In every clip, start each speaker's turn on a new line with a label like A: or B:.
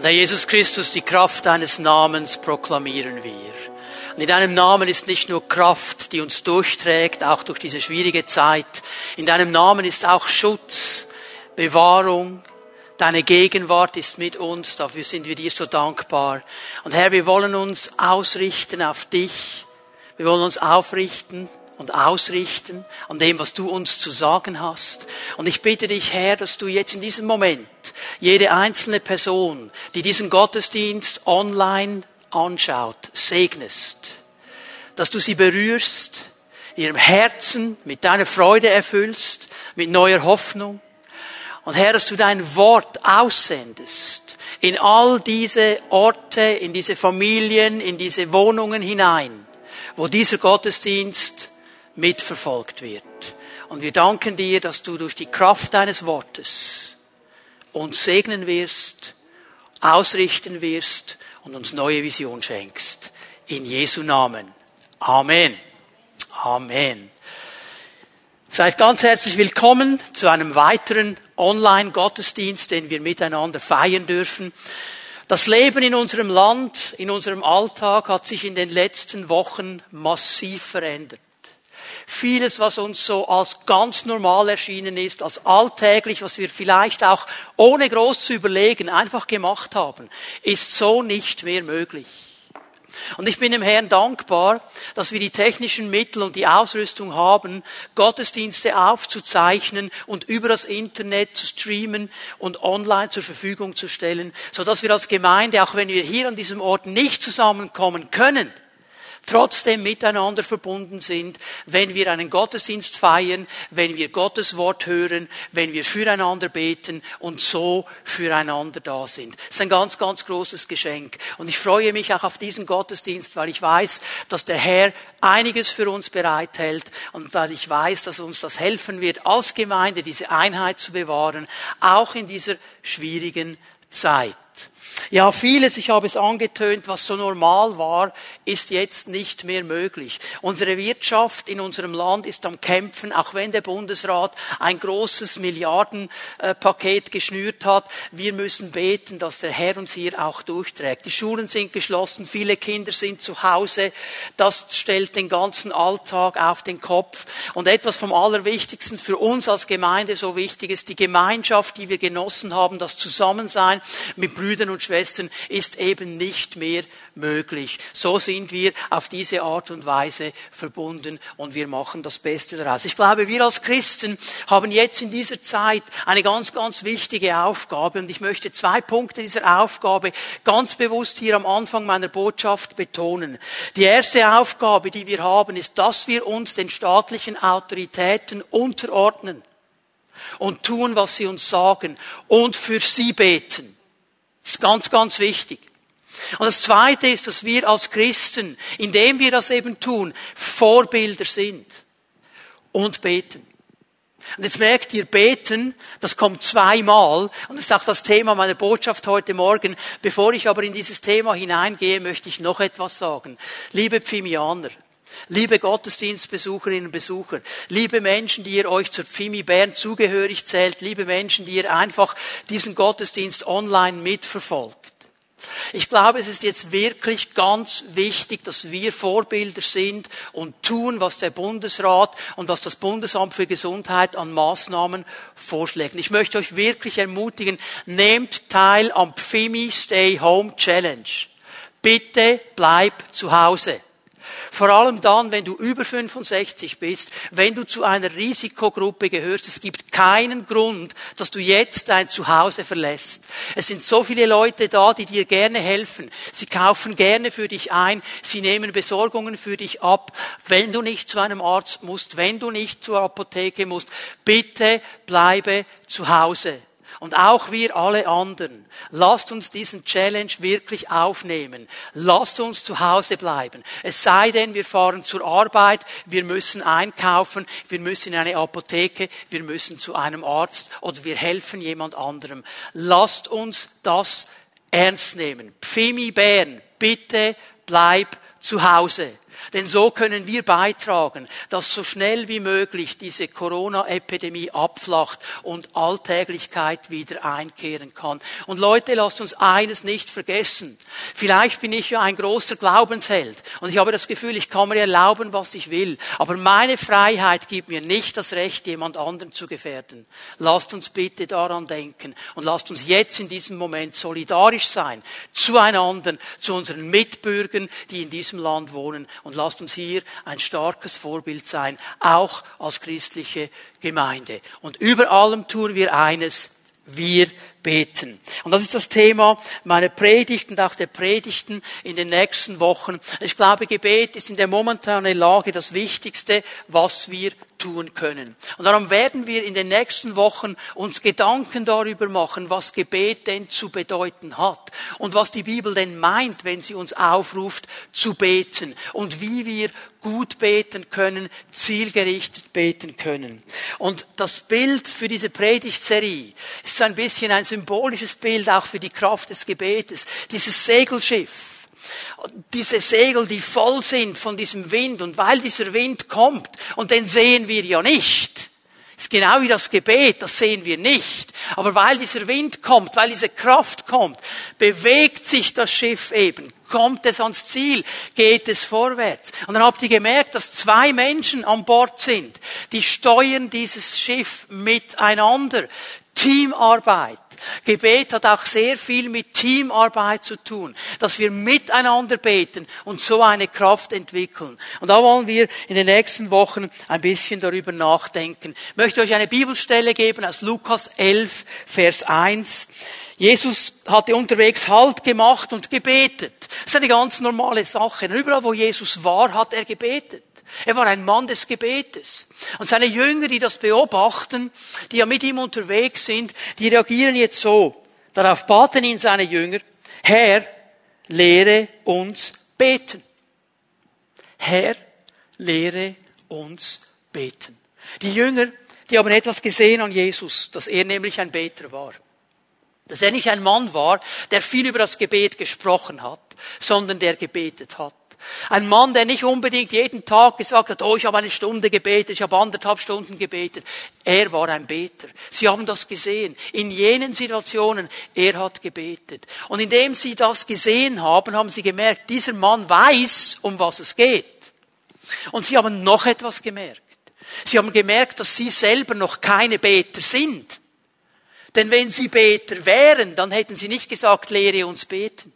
A: Und Herr Jesus Christus, die Kraft deines Namens proklamieren wir. Und in deinem Namen ist nicht nur Kraft, die uns durchträgt, auch durch diese schwierige Zeit. In deinem Namen ist auch Schutz, Bewahrung. Deine Gegenwart ist mit uns. Dafür sind wir dir so dankbar. Und Herr, wir wollen uns ausrichten auf dich. Wir wollen uns aufrichten und ausrichten an dem, was du uns zu sagen hast. Und ich bitte dich, Herr, dass du jetzt in diesem Moment jede einzelne Person, die diesen Gottesdienst online anschaut, segnest. Dass du sie berührst, ihrem Herzen mit deiner Freude erfüllst, mit neuer Hoffnung. Und Herr, dass du dein Wort aussendest in all diese Orte, in diese Familien, in diese Wohnungen hinein, wo dieser Gottesdienst mitverfolgt wird. Und wir danken dir, dass du durch die Kraft deines Wortes uns segnen wirst, ausrichten wirst und uns neue Vision schenkst. In Jesu Namen. Amen. Amen. Seid ganz herzlich willkommen zu einem weiteren Online-Gottesdienst, den wir miteinander feiern dürfen. Das Leben in unserem Land, in unserem Alltag hat sich in den letzten Wochen massiv verändert. Vieles, was uns so als ganz normal erschienen ist, als alltäglich, was wir vielleicht auch ohne groß zu überlegen einfach gemacht haben, ist so nicht mehr möglich. Und ich bin dem Herrn dankbar, dass wir die technischen Mittel und die Ausrüstung haben, Gottesdienste aufzuzeichnen und über das Internet zu streamen und online zur Verfügung zu stellen, so dass wir als Gemeinde, auch wenn wir hier an diesem Ort nicht zusammenkommen können, trotzdem miteinander verbunden sind, wenn wir einen Gottesdienst feiern, wenn wir Gottes Wort hören, wenn wir füreinander beten und so füreinander da sind. Das ist ein ganz, ganz großes Geschenk. Und ich freue mich auch auf diesen Gottesdienst, weil ich weiß, dass der Herr einiges für uns bereithält und weil ich weiß, dass uns das helfen wird, als Gemeinde diese Einheit zu bewahren, auch in dieser schwierigen Zeit. Ja, vieles, ich habe es angetönt, was so normal war, ist jetzt nicht mehr möglich. Unsere Wirtschaft in unserem Land ist am Kämpfen, auch wenn der Bundesrat ein großes Milliardenpaket geschnürt hat. Wir müssen beten, dass der Herr uns hier auch durchträgt. Die Schulen sind geschlossen, viele Kinder sind zu Hause. Das stellt den ganzen Alltag auf den Kopf. Und etwas vom Allerwichtigsten für uns als Gemeinde so wichtig ist, die Gemeinschaft, die wir genossen haben, das Zusammensein mit Brüdern und Schwestern ist eben nicht mehr möglich. So sind wir auf diese Art und Weise verbunden und wir machen das Beste daraus. Ich glaube, wir als Christen haben jetzt in dieser Zeit eine ganz, ganz wichtige Aufgabe und ich möchte zwei Punkte dieser Aufgabe ganz bewusst hier am Anfang meiner Botschaft betonen. Die erste Aufgabe, die wir haben, ist, dass wir uns den staatlichen Autoritäten unterordnen und tun, was sie uns sagen und für sie beten. Das ist ganz, ganz wichtig. Und das Zweite ist, dass wir als Christen, indem wir das eben tun, Vorbilder sind und beten. Und jetzt merkt ihr, beten, das kommt zweimal und das ist auch das Thema meiner Botschaft heute Morgen. Bevor ich aber in dieses Thema hineingehe, möchte ich noch etwas sagen. Liebe Pfimianer, liebe Gottesdienstbesucherinnen und Besucher, liebe Menschen, die ihr euch zur Pfimi Bern zugehörig zählt, liebe Menschen, die ihr einfach diesen Gottesdienst online mitverfolgt. Ich glaube, es ist jetzt wirklich ganz wichtig, dass wir Vorbilder sind und tun, was der Bundesrat und was das Bundesamt für Gesundheit an Maßnahmen vorschlägt. Ich möchte euch wirklich ermutigen, nehmt teil am PFIMI Stay Home Challenge. Bitte bleib zu Hause. Vor allem dann, wenn du über 65 bist, wenn du zu einer Risikogruppe gehörst. Es gibt keinen Grund, dass du jetzt dein Zuhause verlässt. Es sind so viele Leute da, die dir gerne helfen. Sie kaufen gerne für dich ein. Sie nehmen Besorgungen für dich ab. Wenn du nicht zu einem Arzt musst, wenn du nicht zur Apotheke musst, bitte bleibe zu Hause und auch wir alle anderen. Lasst uns diesen Challenge wirklich aufnehmen. Lasst uns zu Hause bleiben. Es sei denn, wir fahren zur Arbeit, wir müssen einkaufen, wir müssen in eine Apotheke, wir müssen zu einem Arzt oder wir helfen jemand anderem. Lasst uns das ernst nehmen. Pfimi Bern, bitte bleib zu Hause. Denn so können wir beitragen, dass so schnell wie möglich diese Corona-Epidemie abflacht und Alltäglichkeit wieder einkehren kann. Und Leute, lasst uns eines nicht vergessen. Vielleicht bin ich ja ein großer Glaubensheld und ich habe das Gefühl, ich kann mir erlauben, was ich will. Aber meine Freiheit gibt mir nicht das Recht, jemand anderen zu gefährden. Lasst uns bitte daran denken und lasst uns jetzt in diesem Moment solidarisch sein zueinander, zu unseren Mitbürgern, die in diesem Land wohnen und lasst uns hier ein starkes Vorbild sein, auch als christliche Gemeinde. Und über allem tun wir eines, wir beten. Und das ist das Thema meiner Predigt und auch der Predigten in den nächsten Wochen. Ich glaube, Gebet ist in der momentanen Lage das Wichtigste, was wir tun können. Und darum werden wir in den nächsten Wochen uns Gedanken darüber machen, was Gebet denn zu bedeuten hat und was die Bibel denn meint, wenn sie uns aufruft zu beten und wie wir gut beten können, zielgerichtet beten können. Und das Bild für diese Predigtserie ist ein bisschen ein symbolisches Bild auch für die Kraft des Gebetes. Dieses Segelschiff, diese Segel, die voll sind von diesem Wind und weil dieser Wind kommt und den sehen wir ja nicht, ist genau wie das Gebet, das sehen wir nicht. Aber weil dieser Wind kommt, weil diese Kraft kommt, bewegt sich das Schiff eben, kommt es ans Ziel, geht es vorwärts. Und dann habt ihr gemerkt, dass zwei Menschen an Bord sind, die steuern dieses Schiff miteinander. Teamarbeit. Gebet hat auch sehr viel mit Teamarbeit zu tun, dass wir miteinander beten und so eine Kraft entwickeln. Und da wollen wir in den nächsten Wochen ein bisschen darüber nachdenken. Ich möchte euch eine Bibelstelle geben aus Lukas 11, Vers 1. Jesus hatte unterwegs Halt gemacht und gebetet. Das ist eine ganz normale Sache. überall, wo Jesus war, hat er gebetet. Er war ein Mann des Gebetes. Und seine Jünger, die das beobachten, die ja mit ihm unterwegs sind, die reagieren jetzt so. Darauf baten ihn seine Jünger, Herr, lehre uns beten. Herr, lehre uns beten. Die Jünger, die haben etwas gesehen an Jesus, dass er nämlich ein Beter war. Dass er nicht ein Mann war, der viel über das Gebet gesprochen hat, sondern der gebetet hat. Ein Mann, der nicht unbedingt jeden Tag gesagt hat, oh, ich habe eine Stunde gebetet, ich habe anderthalb Stunden gebetet. Er war ein Beter. Sie haben das gesehen. In jenen Situationen, er hat gebetet. Und indem sie das gesehen haben, haben sie gemerkt, dieser Mann weiß, um was es geht. Und sie haben noch etwas gemerkt. Sie haben gemerkt, dass sie selber noch keine Beter sind. Denn wenn sie Beter wären, dann hätten sie nicht gesagt, lehre uns beten.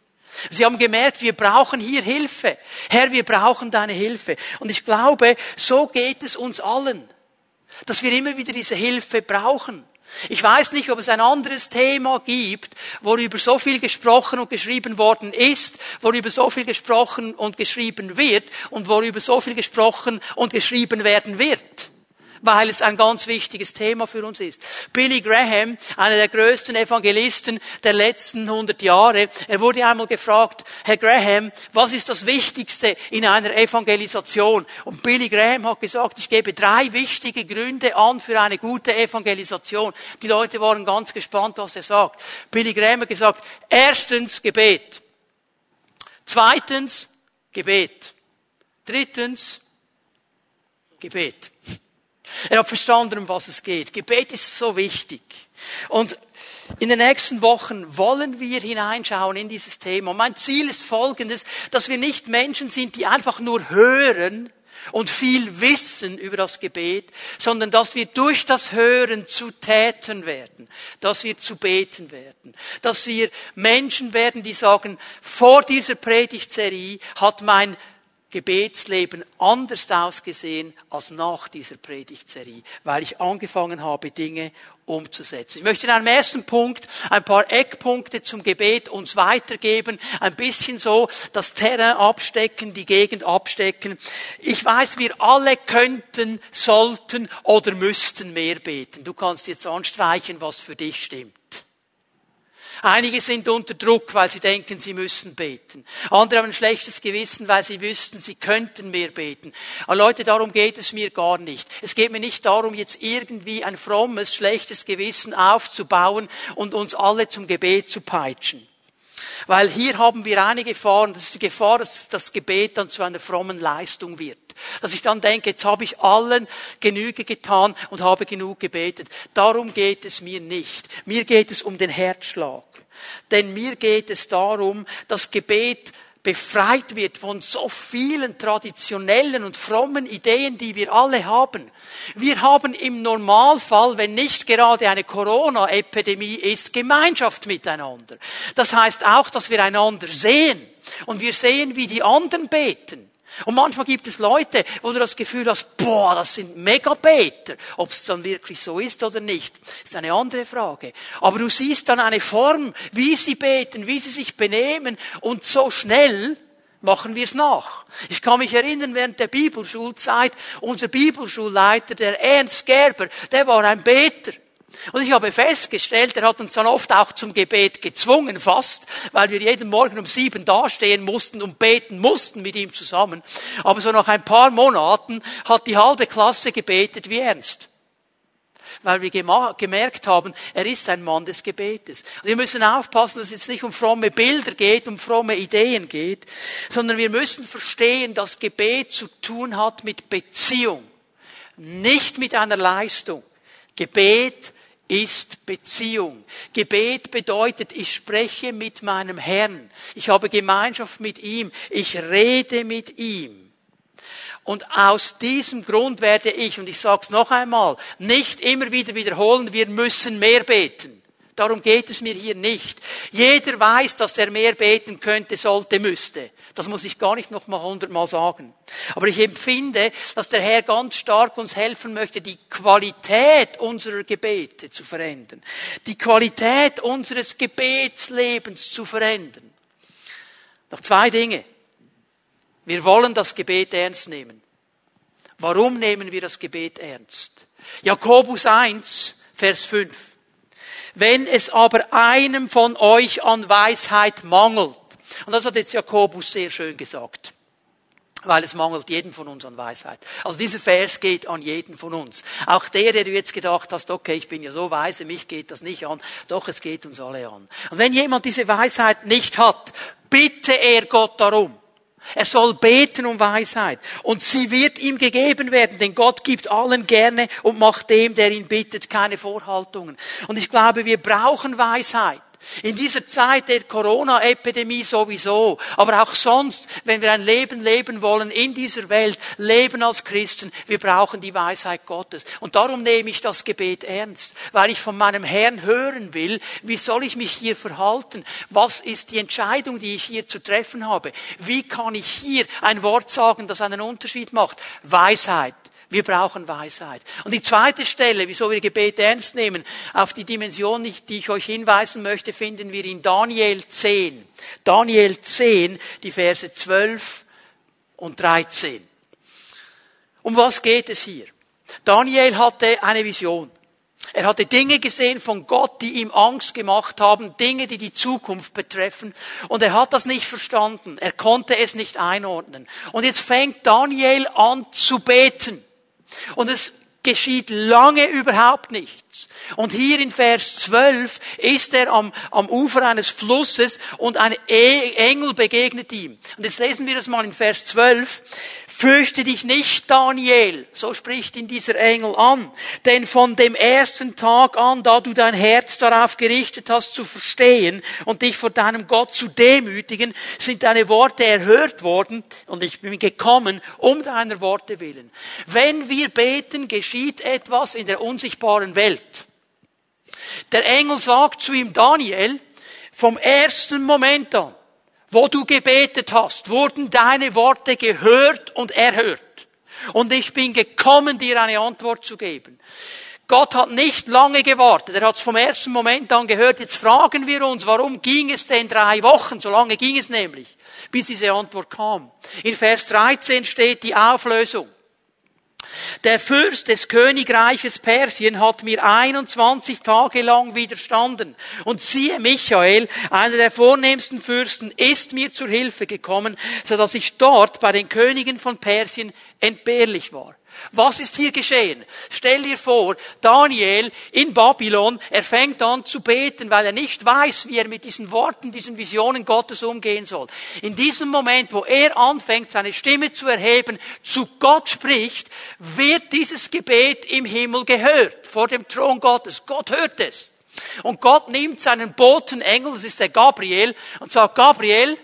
A: Sie haben gemerkt, wir brauchen hier Hilfe. Herr, wir brauchen deine Hilfe. Und ich glaube, so geht es uns allen, dass wir immer wieder diese Hilfe brauchen. Ich weiß nicht, ob es ein anderes Thema gibt, worüber so viel gesprochen und geschrieben worden ist, worüber so viel gesprochen und geschrieben wird und worüber so viel gesprochen und geschrieben werden wird weil es ein ganz wichtiges Thema für uns ist. Billy Graham, einer der größten Evangelisten der letzten 100 Jahre, er wurde einmal gefragt, Herr Graham, was ist das Wichtigste in einer Evangelisation? Und Billy Graham hat gesagt, ich gebe drei wichtige Gründe an für eine gute Evangelisation. Die Leute waren ganz gespannt, was er sagt. Billy Graham hat gesagt, erstens Gebet. Zweitens Gebet. Drittens Gebet. Er hat verstanden, um was es geht. Gebet ist so wichtig. Und in den nächsten Wochen wollen wir hineinschauen in dieses Thema. Mein Ziel ist folgendes, dass wir nicht Menschen sind, die einfach nur hören und viel wissen über das Gebet, sondern dass wir durch das Hören zu Täten werden, dass wir zu beten werden, dass wir Menschen werden, die sagen, vor dieser Predigtserie hat mein Gebetsleben anders ausgesehen als nach dieser Predigtserie, weil ich angefangen habe, Dinge umzusetzen. Ich möchte in einem ersten Punkt ein paar Eckpunkte zum Gebet uns weitergeben, ein bisschen so das Terrain abstecken, die Gegend abstecken. Ich weiß, wir alle könnten, sollten oder müssten mehr beten. Du kannst jetzt anstreichen, was für dich stimmt. Einige sind unter Druck, weil sie denken, sie müssen beten. Andere haben ein schlechtes Gewissen, weil sie wüssten, sie könnten mehr beten. Aber Leute, darum geht es mir gar nicht. Es geht mir nicht darum, jetzt irgendwie ein frommes, schlechtes Gewissen aufzubauen und uns alle zum Gebet zu peitschen. Weil hier haben wir eine Gefahr, und das ist die Gefahr, dass das Gebet dann zu einer frommen Leistung wird. Dass ich dann denke, jetzt habe ich allen Genüge getan und habe genug gebetet. Darum geht es mir nicht. Mir geht es um den Herzschlag. Denn mir geht es darum, dass Gebet befreit wird von so vielen traditionellen und frommen Ideen, die wir alle haben. Wir haben im Normalfall, wenn nicht gerade eine Corona-Epidemie ist, Gemeinschaft miteinander. Das heißt auch, dass wir einander sehen und wir sehen, wie die anderen beten. Und manchmal gibt es Leute, wo du das Gefühl hast, boah, das sind Megabeter. Ob es dann wirklich so ist oder nicht, ist eine andere Frage. Aber du siehst dann eine Form, wie sie beten, wie sie sich benehmen und so schnell machen wir es nach. Ich kann mich erinnern, während der Bibelschulzeit, unser Bibelschulleiter, der Ernst Gerber, der war ein Beter. Und ich habe festgestellt, er hat uns dann oft auch zum Gebet gezwungen, fast, weil wir jeden Morgen um sieben dastehen mussten und beten mussten mit ihm zusammen. Aber so nach ein paar Monaten hat die halbe Klasse gebetet wie ernst. Weil wir gemerkt haben, er ist ein Mann des Gebetes. Und wir müssen aufpassen, dass es jetzt nicht um fromme Bilder geht, um fromme Ideen geht, sondern wir müssen verstehen, dass Gebet zu tun hat mit Beziehung, nicht mit einer Leistung. Gebet ist Beziehung. Gebet bedeutet, ich spreche mit meinem Herrn. Ich habe Gemeinschaft mit ihm. Ich rede mit ihm. Und aus diesem Grund werde ich, und ich sage es noch einmal, nicht immer wieder wiederholen, wir müssen mehr beten. Darum geht es mir hier nicht. Jeder weiß, dass er mehr beten könnte, sollte, müsste. Das muss ich gar nicht noch mal hundertmal sagen. Aber ich empfinde, dass der Herr ganz stark uns helfen möchte, die Qualität unserer Gebete zu verändern. Die Qualität unseres Gebetslebens zu verändern. Noch zwei Dinge. Wir wollen das Gebet ernst nehmen. Warum nehmen wir das Gebet ernst? Jakobus 1, Vers 5. Wenn es aber einem von euch an Weisheit mangelt, und das hat jetzt Jakobus sehr schön gesagt. Weil es mangelt jedem von uns an Weisheit. Also dieser Vers geht an jeden von uns. Auch der, der du jetzt gedacht hast, okay, ich bin ja so weise, mich geht das nicht an. Doch, es geht uns alle an. Und wenn jemand diese Weisheit nicht hat, bitte er Gott darum. Er soll beten um Weisheit. Und sie wird ihm gegeben werden, denn Gott gibt allen gerne und macht dem, der ihn bittet, keine Vorhaltungen. Und ich glaube, wir brauchen Weisheit. In dieser Zeit der Corona-Epidemie sowieso, aber auch sonst, wenn wir ein Leben leben wollen in dieser Welt, leben als Christen, wir brauchen die Weisheit Gottes. Und darum nehme ich das Gebet ernst, weil ich von meinem Herrn hören will, wie soll ich mich hier verhalten? Was ist die Entscheidung, die ich hier zu treffen habe? Wie kann ich hier ein Wort sagen, das einen Unterschied macht? Weisheit. Wir brauchen Weisheit. Und die zweite Stelle, wieso wir Gebet ernst nehmen, auf die Dimension, die ich euch hinweisen möchte, finden wir in Daniel 10. Daniel 10, die Verse 12 und 13. Um was geht es hier? Daniel hatte eine Vision. Er hatte Dinge gesehen von Gott, die ihm Angst gemacht haben, Dinge, die die Zukunft betreffen. Und er hat das nicht verstanden. Er konnte es nicht einordnen. Und jetzt fängt Daniel an zu beten. Und es geschieht lange überhaupt nichts. Und hier in Vers 12 ist er am, am Ufer eines Flusses und ein e-, Engel begegnet ihm. Und jetzt lesen wir das mal in Vers 12. Fürchte dich nicht, Daniel, so spricht ihn dieser Engel an, denn von dem ersten Tag an, da du dein Herz darauf gerichtet hast zu verstehen und dich vor deinem Gott zu demütigen, sind deine Worte erhört worden und ich bin gekommen um deiner Worte willen. Wenn wir beten, geschieht etwas in der unsichtbaren Welt. Der Engel sagt zu ihm, Daniel, vom ersten Moment an, wo du gebetet hast, wurden deine Worte gehört und erhört. Und ich bin gekommen, dir eine Antwort zu geben. Gott hat nicht lange gewartet. Er hat es vom ersten Moment an gehört. Jetzt fragen wir uns, warum ging es denn drei Wochen? So lange ging es nämlich, bis diese Antwort kam. In Vers 13 steht die Auflösung. Der Fürst des Königreiches Persien hat mir 21 Tage lang widerstanden. Und siehe, Michael, einer der vornehmsten Fürsten, ist mir zur Hilfe gekommen, so dass ich dort bei den Königen von Persien entbehrlich war. Was ist hier geschehen? Stell dir vor, Daniel in Babylon, er fängt an zu beten, weil er nicht weiß, wie er mit diesen Worten, diesen Visionen Gottes umgehen soll. In diesem Moment, wo er anfängt, seine Stimme zu erheben, zu Gott spricht, wird dieses Gebet im Himmel gehört, vor dem Thron Gottes. Gott hört es. Und Gott nimmt seinen Botenengel, das ist der Gabriel, und sagt, Gabriel,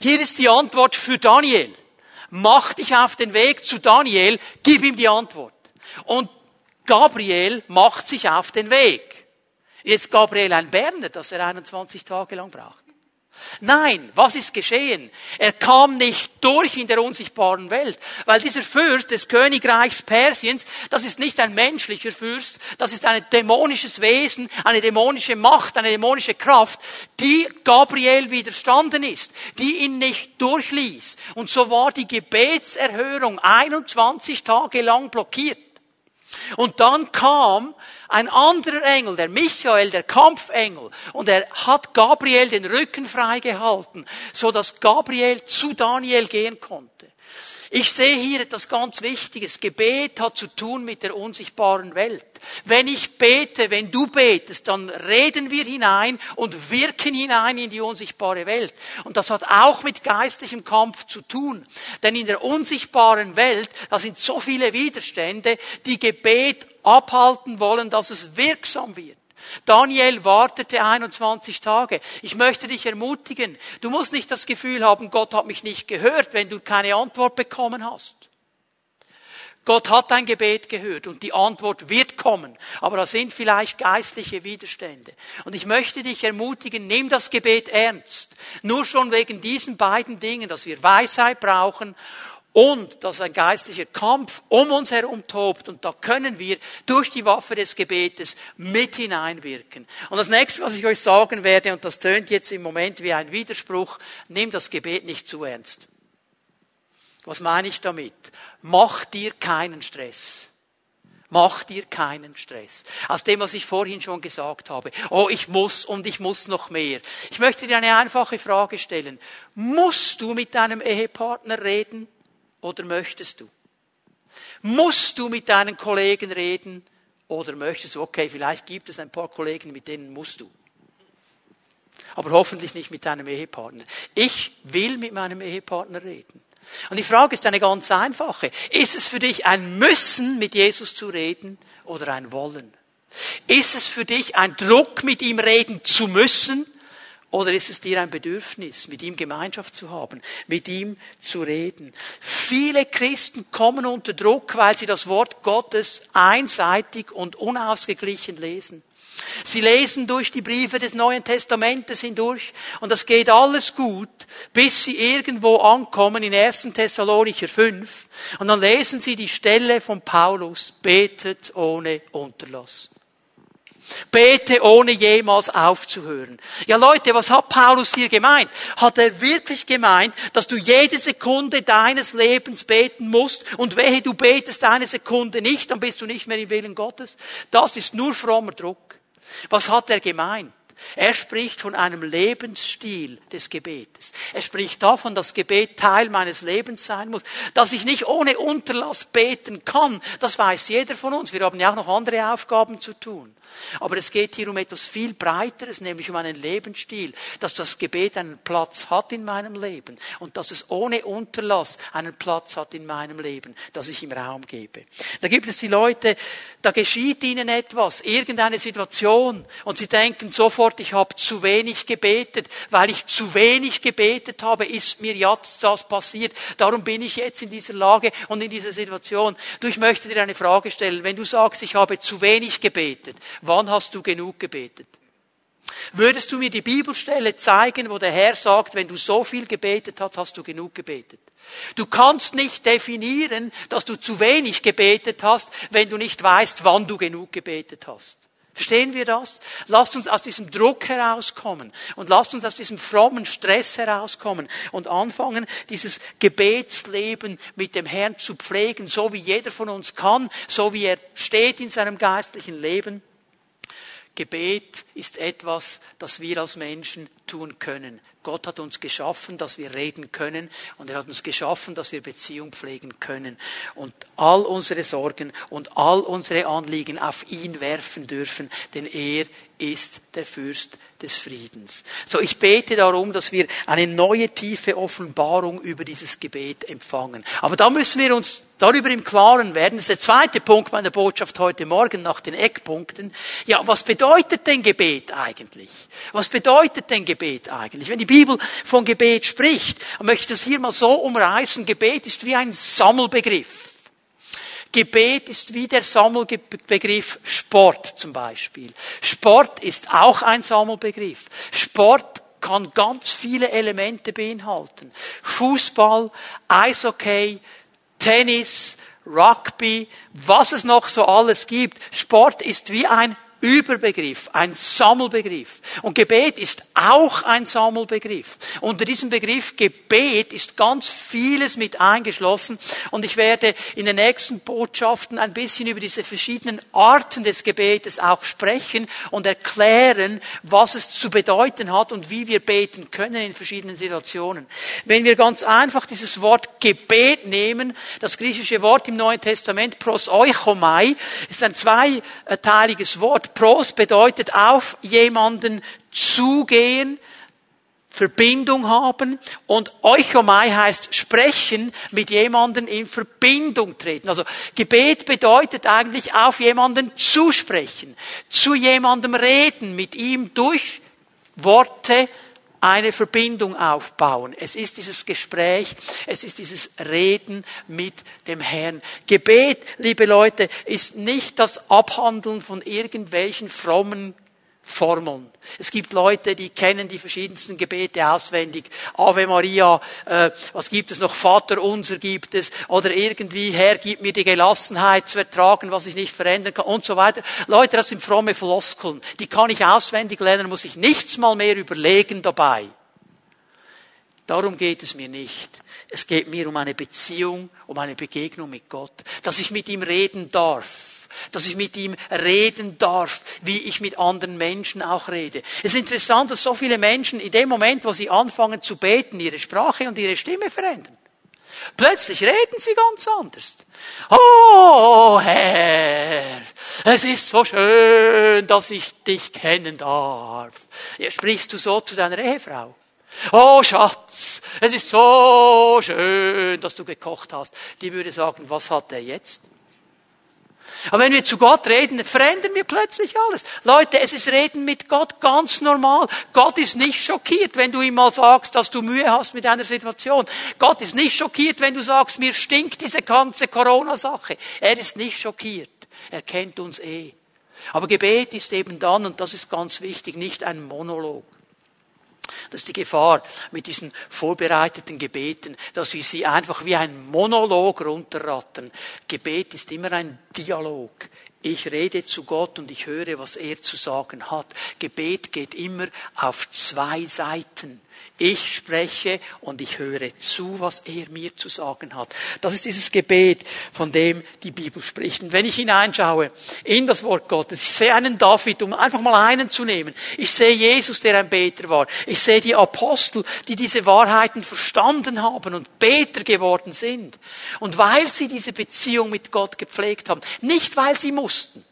A: hier ist die Antwort für Daniel mach dich auf den Weg zu Daniel, gib ihm die Antwort. Und Gabriel macht sich auf den Weg. Jetzt Gabriel ein Berner, dass er 21 Tage lang braucht. Nein, was ist geschehen? Er kam nicht durch in der unsichtbaren Welt, weil dieser Fürst des Königreichs Persiens, das ist nicht ein menschlicher Fürst, das ist ein dämonisches Wesen, eine dämonische Macht, eine dämonische Kraft, die Gabriel widerstanden ist, die ihn nicht durchließ. Und so war die Gebetserhörung 21 Tage lang blockiert. Und dann kam ein anderer Engel, der Michael, der Kampfengel, und er hat Gabriel den Rücken freigehalten, so dass Gabriel zu Daniel gehen konnte. Ich sehe hier etwas ganz Wichtiges. Gebet hat zu tun mit der unsichtbaren Welt. Wenn ich bete, wenn du betest, dann reden wir hinein und wirken hinein in die unsichtbare Welt. Und das hat auch mit geistlichem Kampf zu tun. Denn in der unsichtbaren Welt, da sind so viele Widerstände, die Gebet abhalten wollen, dass es wirksam wird. Daniel wartete 21 Tage. Ich möchte dich ermutigen, du musst nicht das Gefühl haben, Gott hat mich nicht gehört, wenn du keine Antwort bekommen hast. Gott hat dein Gebet gehört und die Antwort wird kommen. Aber da sind vielleicht geistliche Widerstände. Und ich möchte dich ermutigen, nimm das Gebet ernst. Nur schon wegen diesen beiden Dingen, dass wir Weisheit brauchen und dass ein geistlicher Kampf um uns herum tobt und da können wir durch die Waffe des Gebetes mit hineinwirken. Und das nächste, was ich euch sagen werde, und das tönt jetzt im Moment wie ein Widerspruch, nimm das Gebet nicht zu ernst. Was meine ich damit? Mach dir keinen Stress. Mach dir keinen Stress. Aus dem, was ich vorhin schon gesagt habe. Oh, ich muss und ich muss noch mehr. Ich möchte dir eine einfache Frage stellen. Musst du mit deinem Ehepartner reden? Oder möchtest du? Musst du mit deinen Kollegen reden oder möchtest du? Okay, vielleicht gibt es ein paar Kollegen, mit denen musst du. Aber hoffentlich nicht mit deinem Ehepartner. Ich will mit meinem Ehepartner reden. Und die Frage ist eine ganz einfache. Ist es für dich ein Müssen, mit Jesus zu reden oder ein Wollen? Ist es für dich ein Druck, mit ihm reden zu müssen oder ist es dir ein Bedürfnis, mit ihm Gemeinschaft zu haben, mit ihm zu reden? Viele Christen kommen unter Druck, weil sie das Wort Gottes einseitig und unausgeglichen lesen. Sie lesen durch die Briefe des Neuen Testamentes hindurch und das geht alles gut, bis sie irgendwo ankommen in 1. Thessalonicher 5 und dann lesen sie die Stelle von Paulus, betet ohne Unterlass. Bete ohne jemals aufzuhören. Ja Leute, was hat Paulus hier gemeint? Hat er wirklich gemeint, dass du jede Sekunde deines Lebens beten musst und wehe, du betest eine Sekunde nicht, dann bist du nicht mehr im Willen Gottes? Das ist nur frommer Druck. Was hat er gemeint? Er spricht von einem Lebensstil des Gebetes. Er spricht davon, dass Gebet Teil meines Lebens sein muss, dass ich nicht ohne Unterlass beten kann. Das weiß jeder von uns. Wir haben ja auch noch andere Aufgaben zu tun. Aber es geht hier um etwas viel Breiteres, nämlich um einen Lebensstil, dass das Gebet einen Platz hat in meinem Leben und dass es ohne Unterlass einen Platz hat in meinem Leben, dass ich ihm Raum gebe. Da gibt es die Leute, da geschieht ihnen etwas, irgendeine Situation und sie denken sofort, ich habe zu wenig gebetet, weil ich zu wenig gebetet habe, ist mir jetzt das passiert, darum bin ich jetzt in dieser Lage und in dieser Situation. Du, ich möchte dir eine Frage stellen, wenn du sagst, ich habe zu wenig gebetet, Wann hast du genug gebetet? Würdest du mir die Bibelstelle zeigen, wo der Herr sagt, wenn du so viel gebetet hast, hast du genug gebetet? Du kannst nicht definieren, dass du zu wenig gebetet hast, wenn du nicht weißt, wann du genug gebetet hast. Verstehen wir das? Lasst uns aus diesem Druck herauskommen und lasst uns aus diesem frommen Stress herauskommen und anfangen, dieses Gebetsleben mit dem Herrn zu pflegen, so wie jeder von uns kann, so wie er steht in seinem geistlichen Leben. Gebet ist etwas, das wir als Menschen tun können. Gott hat uns geschaffen, dass wir reden können und er hat uns geschaffen, dass wir Beziehung pflegen können und all unsere Sorgen und all unsere Anliegen auf ihn werfen dürfen, denn er ist der Fürst des Friedens. So, ich bete darum, dass wir eine neue tiefe Offenbarung über dieses Gebet empfangen. Aber da müssen wir uns darüber im Klaren werden. Das ist der zweite Punkt meiner Botschaft heute Morgen nach den Eckpunkten. Ja, was bedeutet denn Gebet eigentlich? Was bedeutet denn Gebet eigentlich? Wenn die Bibel von Gebet spricht, möchte ich das hier mal so umreißen. Gebet ist wie ein Sammelbegriff. Gebet ist wie der Sammelbegriff Sport zum Beispiel. Sport ist auch ein Sammelbegriff. Sport kann ganz viele Elemente beinhalten. Fußball, Eishockey, Tennis, Rugby, was es noch so alles gibt. Sport ist wie ein Überbegriff, ein Sammelbegriff. Und Gebet ist auch ein Sammelbegriff. Unter diesem Begriff Gebet ist ganz vieles mit eingeschlossen. Und ich werde in den nächsten Botschaften ein bisschen über diese verschiedenen Arten des Gebetes auch sprechen und erklären, was es zu bedeuten hat und wie wir beten können in verschiedenen Situationen. Wenn wir ganz einfach dieses Wort Gebet nehmen, das griechische Wort im Neuen Testament, pros euchomai, ist ein zweiteiliges Wort. Pros bedeutet auf jemanden zugehen, Verbindung haben und Euchomai heißt sprechen, mit jemanden in Verbindung treten. Also Gebet bedeutet eigentlich auf jemanden zusprechen, zu jemandem reden, mit ihm durch Worte eine Verbindung aufbauen. Es ist dieses Gespräch, es ist dieses Reden mit dem Herrn. Gebet, liebe Leute, ist nicht das Abhandeln von irgendwelchen frommen Formeln. Es gibt Leute, die kennen die verschiedensten Gebete auswendig. Ave Maria, äh, was gibt es noch? Vater unser gibt es. Oder irgendwie, Herr, gib mir die Gelassenheit zu ertragen, was ich nicht verändern kann und so weiter. Leute, das sind fromme Floskeln. Die kann ich auswendig lernen, muss ich nichts mal mehr überlegen dabei. Darum geht es mir nicht. Es geht mir um eine Beziehung, um eine Begegnung mit Gott. Dass ich mit ihm reden darf dass ich mit ihm reden darf, wie ich mit anderen Menschen auch rede. Es ist interessant, dass so viele Menschen in dem Moment, wo sie anfangen zu beten, ihre Sprache und ihre Stimme verändern. Plötzlich reden sie ganz anders. Oh Herr, es ist so schön, dass ich dich kennen darf. Sprichst du so zu deiner Ehefrau? Oh Schatz, es ist so schön, dass du gekocht hast. Die würde sagen, was hat er jetzt? Aber wenn wir zu Gott reden, verändern wir plötzlich alles. Leute, es ist Reden mit Gott ganz normal. Gott ist nicht schockiert, wenn du ihm mal sagst, dass du Mühe hast mit einer Situation. Gott ist nicht schockiert, wenn du sagst, mir stinkt diese ganze Corona-Sache. Er ist nicht schockiert. Er kennt uns eh. Aber Gebet ist eben dann, und das ist ganz wichtig, nicht ein Monolog. Das ist die Gefahr mit diesen vorbereiteten Gebeten, dass wir sie einfach wie ein Monolog runterrattern. Gebet ist immer ein Dialog. Ich rede zu Gott und ich höre, was er zu sagen hat. Gebet geht immer auf zwei Seiten. Ich spreche und ich höre zu, was er mir zu sagen hat. Das ist dieses Gebet, von dem die Bibel spricht. Und wenn ich hineinschaue in das Wort Gottes, ich sehe einen David, um einfach mal einen zu nehmen. Ich sehe Jesus, der ein Beter war. Ich sehe die Apostel, die diese Wahrheiten verstanden haben und Beter geworden sind. Und weil sie diese Beziehung mit Gott gepflegt haben, nicht weil sie mussten,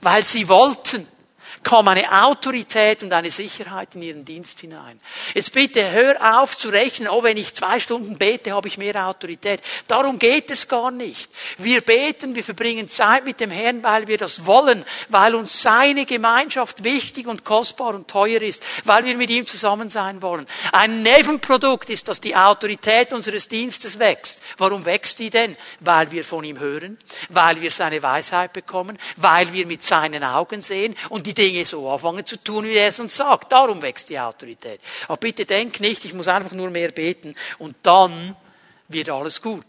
A: weil sie wollten, kam eine Autorität und eine Sicherheit in ihren Dienst hinein. Jetzt bitte hör auf zu rechnen, oh, wenn ich zwei Stunden bete, habe ich mehr Autorität. Darum geht es gar nicht. Wir beten, wir verbringen Zeit mit dem Herrn, weil wir das wollen, weil uns seine Gemeinschaft wichtig und kostbar und teuer ist, weil wir mit ihm zusammen sein wollen. Ein Nebenprodukt ist, dass die Autorität unseres Dienstes wächst. Warum wächst die denn? Weil wir von ihm hören, weil wir seine Weisheit bekommen, weil wir mit seinen Augen sehen und die Dinge Dinge so anfangen zu tun, wie er es uns sagt. Darum wächst die Autorität. Aber bitte denk nicht, ich muss einfach nur mehr beten und dann wird alles gut.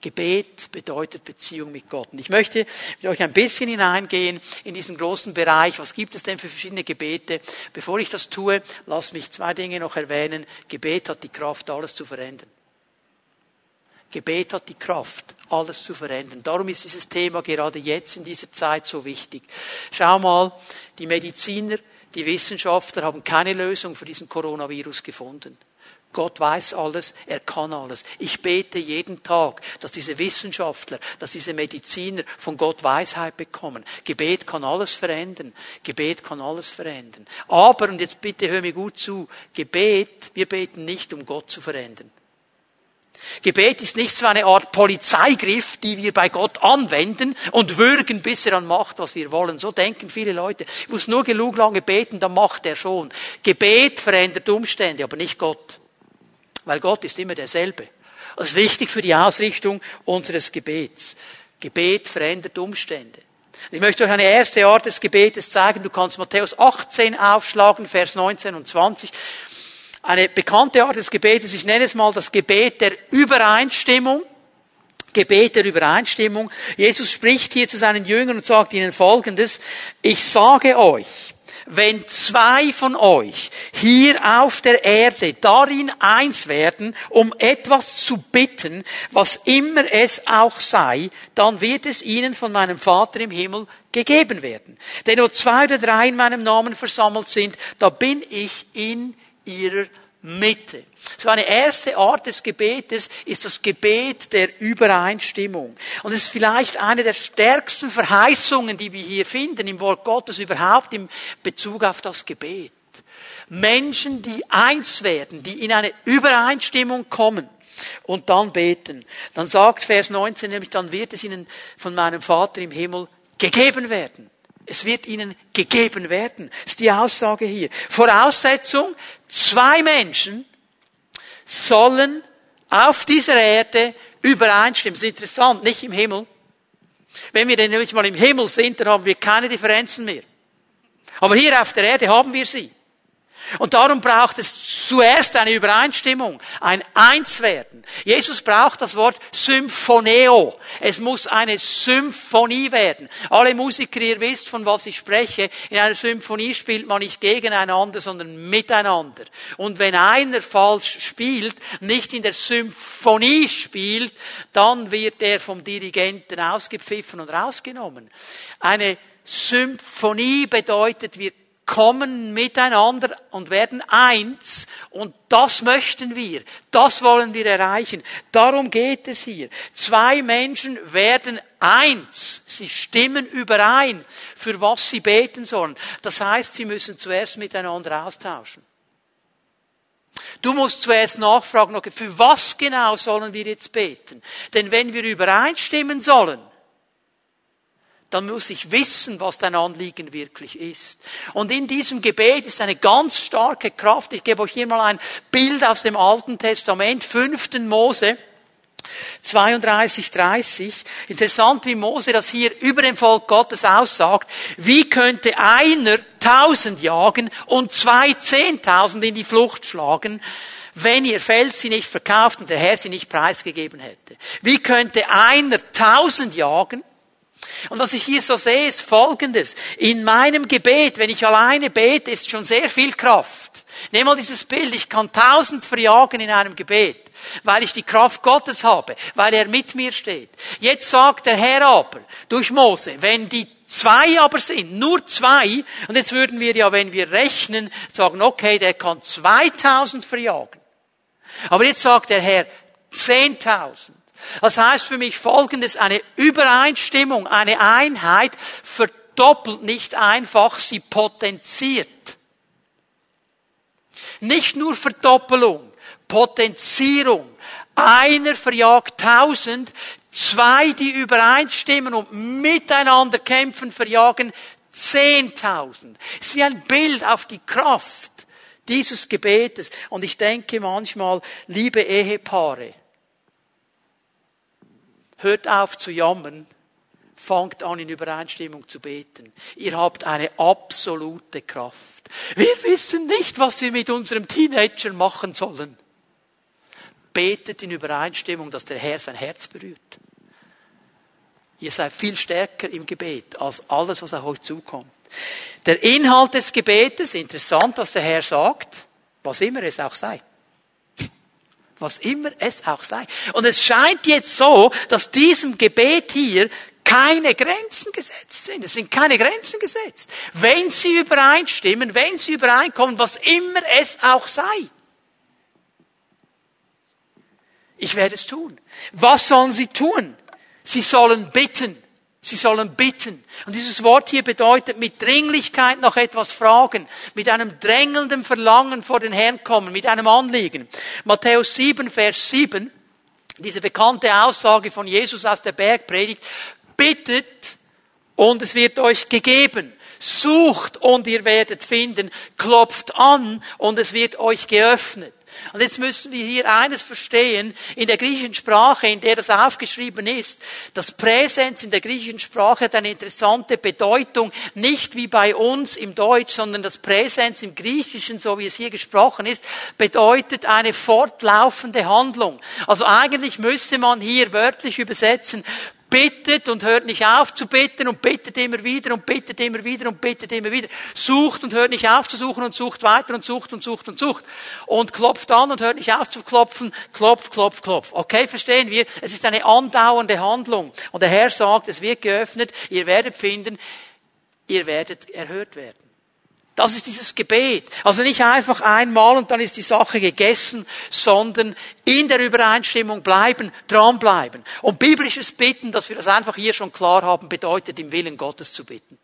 A: Gebet bedeutet Beziehung mit Gott. Und ich möchte mit euch ein bisschen hineingehen in diesen großen Bereich. Was gibt es denn für verschiedene Gebete? Bevor ich das tue, lass mich zwei Dinge noch erwähnen. Gebet hat die Kraft, alles zu verändern. Gebet hat die Kraft, alles zu verändern. Darum ist dieses Thema gerade jetzt in dieser Zeit so wichtig. Schau mal, die Mediziner, Die Wissenschaftler haben keine Lösung für diesen Coronavirus gefunden. Gott weiß alles, er kann alles. Ich bete jeden Tag, dass diese Wissenschaftler, dass diese Mediziner von Gott Weisheit bekommen. Gebet kann alles verändern. Gebet kann alles verändern. Aber, und jetzt bitte hör mir gut zu, Gebet, wir beten nicht, um Gott zu verändern. Gebet ist nicht so eine Art Polizeigriff, die wir bei Gott anwenden und würgen, bis er dann macht, was wir wollen. So denken viele Leute. Ich muss nur genug lange beten, dann macht er schon. Gebet verändert Umstände, aber nicht Gott. Weil Gott ist immer derselbe. Das ist wichtig für die Ausrichtung unseres Gebets. Gebet verändert Umstände. Ich möchte euch eine erste Art des Gebetes zeigen. Du kannst Matthäus 18 aufschlagen, Vers 19 und 20 eine bekannte Art des Gebetes, ich nenne es mal das Gebet der Übereinstimmung. Gebet der Übereinstimmung. Jesus spricht hier zu seinen Jüngern und sagt ihnen Folgendes. Ich sage euch, wenn zwei von euch hier auf der Erde darin eins werden, um etwas zu bitten, was immer es auch sei, dann wird es ihnen von meinem Vater im Himmel gegeben werden. Denn nur zwei oder drei in meinem Namen versammelt sind, da bin ich in ihrer Mitte. So eine erste Art des Gebetes ist das Gebet der Übereinstimmung. Und es ist vielleicht eine der stärksten Verheißungen, die wir hier finden im Wort Gottes überhaupt im Bezug auf das Gebet. Menschen, die eins werden, die in eine Übereinstimmung kommen und dann beten. Dann sagt Vers 19 nämlich, dann wird es ihnen von meinem Vater im Himmel gegeben werden. Es wird ihnen gegeben werden. Das ist die Aussage hier. Voraussetzung, zwei Menschen sollen auf dieser Erde übereinstimmen. Das ist interessant, nicht im Himmel. Wenn wir denn nämlich mal im Himmel sind, dann haben wir keine Differenzen mehr. Aber hier auf der Erde haben wir sie. Und darum braucht es zuerst eine Übereinstimmung, ein Einswerden. Jesus braucht das Wort Symphoneo. Es muss eine Symphonie werden. Alle Musiker, ihr wisst, von was ich spreche. In einer Symphonie spielt man nicht gegeneinander, sondern miteinander. Und wenn einer falsch spielt, nicht in der Symphonie spielt, dann wird er vom Dirigenten ausgepfiffen und rausgenommen. Eine Symphonie bedeutet, wir kommen miteinander und werden eins und das möchten wir, das wollen wir erreichen. Darum geht es hier. Zwei Menschen werden eins, sie stimmen überein, für was sie beten sollen. Das heißt, sie müssen zuerst miteinander austauschen. Du musst zuerst nachfragen, okay, für was genau sollen wir jetzt beten? Denn wenn wir übereinstimmen sollen, dann muss ich wissen, was dein Anliegen wirklich ist. Und in diesem Gebet ist eine ganz starke Kraft. Ich gebe euch hier mal ein Bild aus dem Alten Testament, fünften Mose. 32, 30. Interessant, wie Mose das hier über dem Volk Gottes aussagt. Wie könnte einer tausend jagen und zwei zehntausend in die Flucht schlagen? wenn ihr Feld sie nicht verkauft und der Herr sie nicht preisgegeben hätte? Wie könnte einer tausend jagen und was ich hier so sehe, ist Folgendes. In meinem Gebet, wenn ich alleine bete, ist schon sehr viel Kraft. Nehmen mal dieses Bild. Ich kann tausend verjagen in einem Gebet, weil ich die Kraft Gottes habe, weil er mit mir steht. Jetzt sagt der Herr aber durch Mose, wenn die zwei aber sind, nur zwei, und jetzt würden wir ja, wenn wir rechnen, sagen, okay, der kann 2000 verjagen. Aber jetzt sagt der Herr, 10.000. Das heißt für mich Folgendes, eine Übereinstimmung, eine Einheit verdoppelt nicht einfach, sie potenziert. Nicht nur Verdoppelung, Potenzierung. Einer verjagt tausend, zwei, die übereinstimmen und miteinander kämpfen, verjagen zehntausend. Es ist wie ein Bild auf die Kraft dieses Gebetes. Und ich denke manchmal, liebe Ehepaare, Hört auf zu jammern. Fangt an, in Übereinstimmung zu beten. Ihr habt eine absolute Kraft. Wir wissen nicht, was wir mit unserem Teenager machen sollen. Betet in Übereinstimmung, dass der Herr sein Herz berührt. Ihr seid viel stärker im Gebet als alles, was auf euch zukommt. Der Inhalt des Gebetes, interessant, was der Herr sagt, was immer es auch sei was immer es auch sei. Und es scheint jetzt so, dass diesem Gebet hier keine Grenzen gesetzt sind. Es sind keine Grenzen gesetzt. Wenn sie übereinstimmen, wenn sie übereinkommen, was immer es auch sei. Ich werde es tun. Was sollen sie tun? Sie sollen bitten. Sie sollen bitten. Und dieses Wort hier bedeutet mit Dringlichkeit noch etwas fragen, mit einem drängelnden Verlangen vor den Herrn kommen, mit einem Anliegen. Matthäus 7, Vers 7, diese bekannte Aussage von Jesus aus der Bergpredigt, bittet und es wird euch gegeben. Sucht und ihr werdet finden. Klopft an und es wird euch geöffnet. Und jetzt müssen wir hier eines verstehen, in der griechischen Sprache, in der das aufgeschrieben ist, das Präsens in der griechischen Sprache hat eine interessante Bedeutung, nicht wie bei uns im Deutsch, sondern das Präsens im Griechischen, so wie es hier gesprochen ist, bedeutet eine fortlaufende Handlung. Also eigentlich müsste man hier wörtlich übersetzen, bittet und hört nicht auf zu bitten und bittet immer wieder und bittet immer wieder und bittet immer wieder. Sucht und hört nicht auf zu suchen und sucht weiter und sucht und sucht und sucht. Und klopft an und hört nicht auf zu klopfen. Klopft, klopft, klopft. Okay, verstehen wir? Es ist eine andauernde Handlung. Und der Herr sagt, es wird geöffnet, ihr werdet finden, ihr werdet erhört werden. Das ist dieses Gebet. Also nicht einfach einmal und dann ist die Sache gegessen, sondern in der Übereinstimmung bleiben, dranbleiben. Und biblisches Bitten, dass wir das einfach hier schon klar haben, bedeutet im Willen Gottes zu bitten.